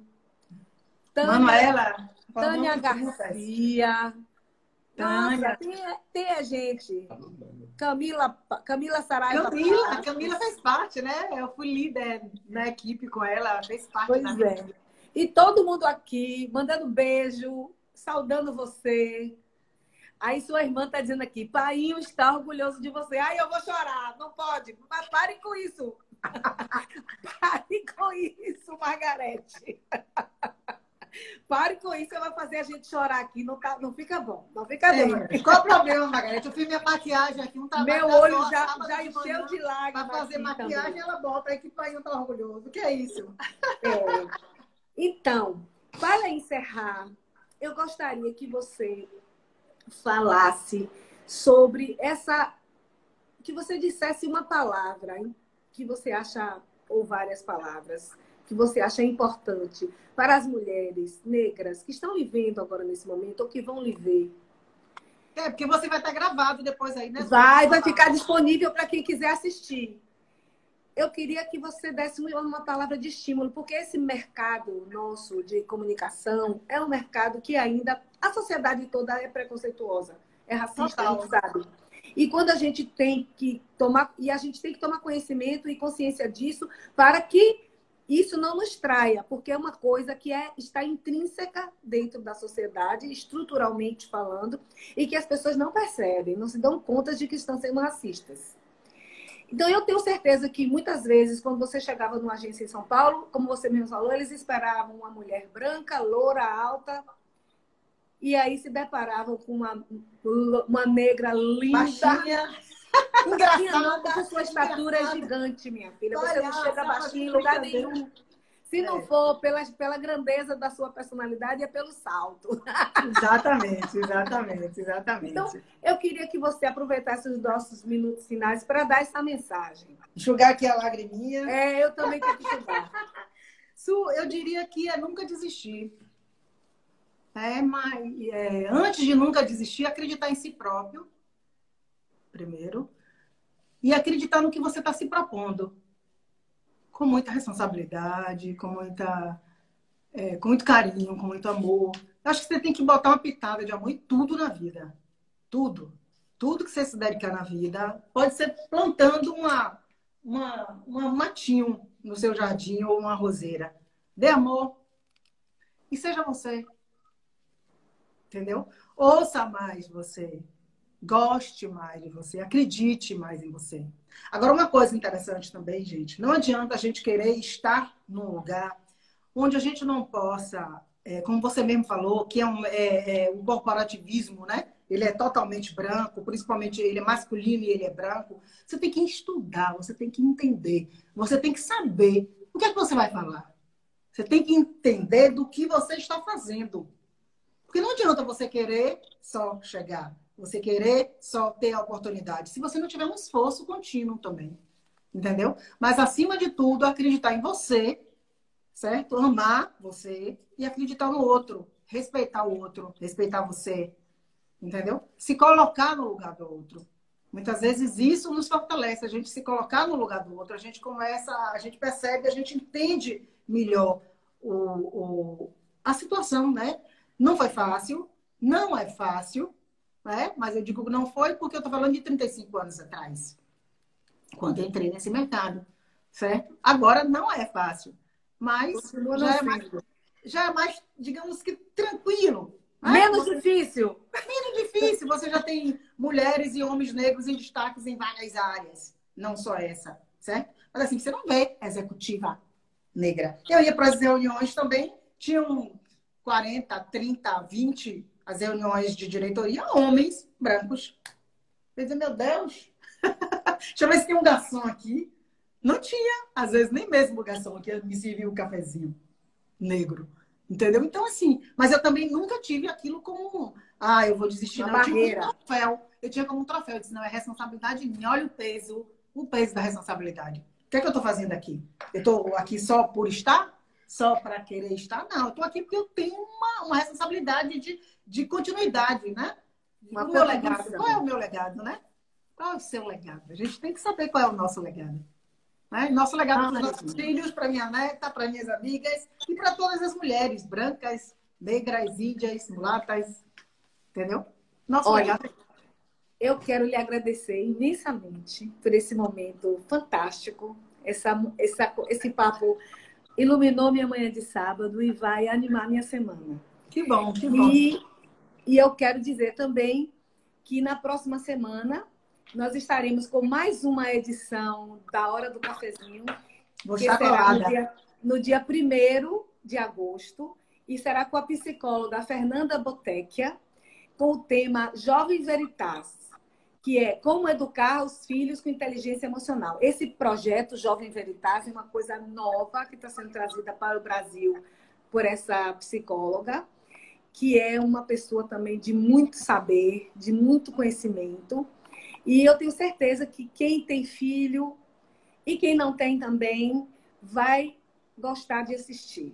Tânia, Manuela. Tânia. Garcia. Tânia. Nossa, tem, tem a gente. Camila, Camila Saraiva. Camila, Passos. Camila fez parte, né? Eu fui líder na equipe com ela, ela fez parte Pois da é. E todo mundo aqui, mandando beijo, saudando você. Aí sua irmã tá dizendo aqui, Painho está orgulhoso de você. Ai, eu vou chorar, não pode. Mas pare com isso. pare com isso, Margarete. Pare com isso, vai fazer a gente chorar aqui. Não, tá, não fica bom. Não fica é, bem. Qual o problema, Margarete? Eu fiz minha maquiagem aqui, um trabalho. Meu olho já, já encheu de lágrimas. Para fazer maquiagem, também. ela bota aí que o pai não tá orgulhoso. O que é isso? É. Então, para encerrar, eu gostaria que você falasse sobre essa. Que você dissesse uma palavra que você acha, ou várias palavras, que você acha importante para as mulheres negras que estão lhe vendo agora nesse momento ou que vão lhe ver? É, porque você vai estar gravado depois aí, né? Vai, vai ficar disponível para quem quiser assistir. Eu queria que você desse uma palavra de estímulo, porque esse mercado nosso de comunicação é um mercado que ainda a sociedade toda é preconceituosa, é racista, a gente sabe. E quando a gente tem que tomar e a gente tem que tomar conhecimento e consciência disso para que isso não nos traia, porque é uma coisa que é, está intrínseca dentro da sociedade, estruturalmente falando, e que as pessoas não percebem, não se dão conta de que estão sendo racistas. Então, eu tenho certeza que muitas vezes, quando você chegava numa agência em São Paulo, como você mesmo falou, eles esperavam uma mulher branca, loura, alta, e aí se deparavam com uma, uma negra linda. Baixinha Engraçada. a sua estatura é gigante, minha filha. Você não chega baixinho em lugar nenhum. Se não é. for pela, pela grandeza da sua personalidade, é pelo salto. Exatamente, exatamente, exatamente. Então, eu queria que você aproveitasse os nossos minutos finais para dar essa mensagem. Enxugar aqui a lagriminha. É, eu também tenho que enxugar. Su, eu diria que é nunca desistir. É, mas é, antes de nunca desistir, acreditar em si próprio primeiro, e acreditar no que você está se propondo. Com muita responsabilidade, com, muita, é, com muito carinho, com muito amor. acho que você tem que botar uma pitada de amor em tudo na vida. Tudo. Tudo que você se dedicar na vida. Pode ser plantando uma, uma, uma matinho no seu jardim ou uma roseira. Dê amor. E seja você. Entendeu? Ouça mais você. Goste mais de você, acredite mais em você. Agora, uma coisa interessante também, gente: não adianta a gente querer estar num lugar onde a gente não possa, é, como você mesmo falou, que é um, é, é, um corporativismo, né? Ele é totalmente branco, principalmente ele é masculino e ele é branco. Você tem que estudar, você tem que entender, você tem que saber o que é que você vai falar. Você tem que entender do que você está fazendo. Porque não adianta você querer só chegar. Você querer só ter a oportunidade. Se você não tiver um esforço contínuo também. Entendeu? Mas, acima de tudo, acreditar em você, certo? Amar você e acreditar no outro. Respeitar o outro, respeitar você. Entendeu? Se colocar no lugar do outro. Muitas vezes isso nos fortalece, a gente se colocar no lugar do outro, a gente começa, a gente percebe, a gente entende melhor o, o, a situação, né? Não foi fácil, não é fácil, né? Mas eu digo que não foi porque eu estou falando de 35 anos atrás, quando eu entrei nesse mercado, certo? Agora não é fácil, mas já é, mais, já é mais, digamos que, tranquilo. Né? Menos você, difícil. Menos difícil. Você já tem mulheres e homens negros em destaques em várias áreas, não só essa, certo? Mas assim, você não vê executiva negra. Eu ia para as reuniões também, tinham 40, 30, 20 as reuniões de diretoria, homens brancos. Eu dizia, meu Deus, deixa eu ver se tem um garçom aqui. Não tinha, às vezes, nem mesmo o garçom que me servia o um cafezinho negro. Entendeu? Então, assim, mas eu também nunca tive aquilo como, ah, eu vou desistir. Uma não. barreira. Eu tinha, um troféu. eu tinha como um troféu. Eu disse, não, é responsabilidade minha. Olha o peso, o peso da responsabilidade. O que é que eu estou fazendo aqui? Eu estou aqui só por estar? Só para querer estar? Não, eu estou aqui porque eu tenho uma, uma responsabilidade de de continuidade, né? Uma o meu legado. Qual é o meu legado, né? Qual é o seu legado? A gente tem que saber qual é o nosso legado. Né? Nosso legado ah, para os nossos filhos, para minha neta, para minhas amigas e para todas as mulheres brancas, negras, índias, mulatas. Entendeu? Nosso Olha, legado. Eu quero lhe agradecer imensamente por esse momento fantástico. Essa, essa, esse papo iluminou minha manhã de sábado e vai animar minha semana. Que bom, que bom. E e eu quero dizer também que na próxima semana nós estaremos com mais uma edição da Hora do Cafezinho. Vou que será no dia, no dia 1 de agosto. e será com a psicóloga Fernanda Botecchia, com o tema Jovem Veritas, que é como educar os filhos com inteligência emocional. Esse projeto Jovem Veritas é uma coisa nova que está sendo trazida para o Brasil por essa psicóloga, que é uma pessoa também de muito saber, de muito conhecimento. E eu tenho certeza que quem tem filho e quem não tem também vai gostar de assistir.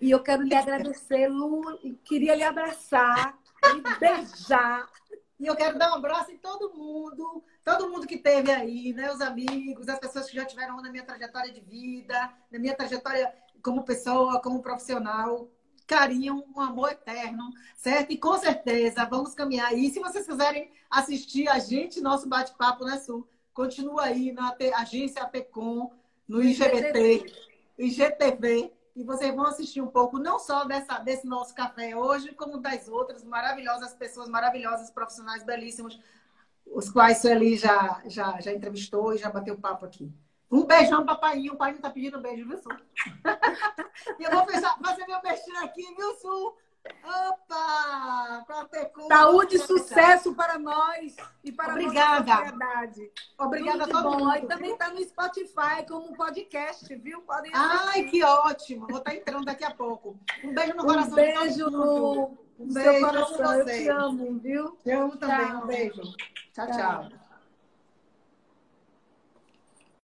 E eu quero lhe agradecer, Lu, queria lhe abraçar, lhe beijar. E eu quero dar um abraço em todo mundo, todo mundo que teve aí, né? Os amigos, as pessoas que já tiveram na minha trajetória de vida, na minha trajetória como pessoa, como profissional. Carinho, um amor eterno, certo? E com certeza vamos caminhar aí. Se vocês quiserem assistir a gente, nosso bate-papo, né, Sul? Continua aí na agência APECOM, no IGBT, IGTV e vocês vão assistir um pouco não só dessa, desse nosso café hoje, como das outras maravilhosas pessoas, maravilhosas profissionais belíssimos, os quais Sueli já, já, já entrevistou e já bateu papo aqui. Um beijão, papai. O pai não tá pedindo beijo, viu, Sul? e eu vou fechar, fazer meu beijinho aqui, viu, Sul? Opa! Saúde e sucesso para nós e para Obrigada. a sociedade. Obrigada a todo bom. mundo. E também está no Spotify como podcast, viu? Podem Ai, que ótimo. Vou estar tá entrando daqui a pouco. Um beijo no coração. Um beijo no, um beijo coração. Eu te amo, viu? Eu amo também. Tchau. Um beijo. tchau. tchau. tchau.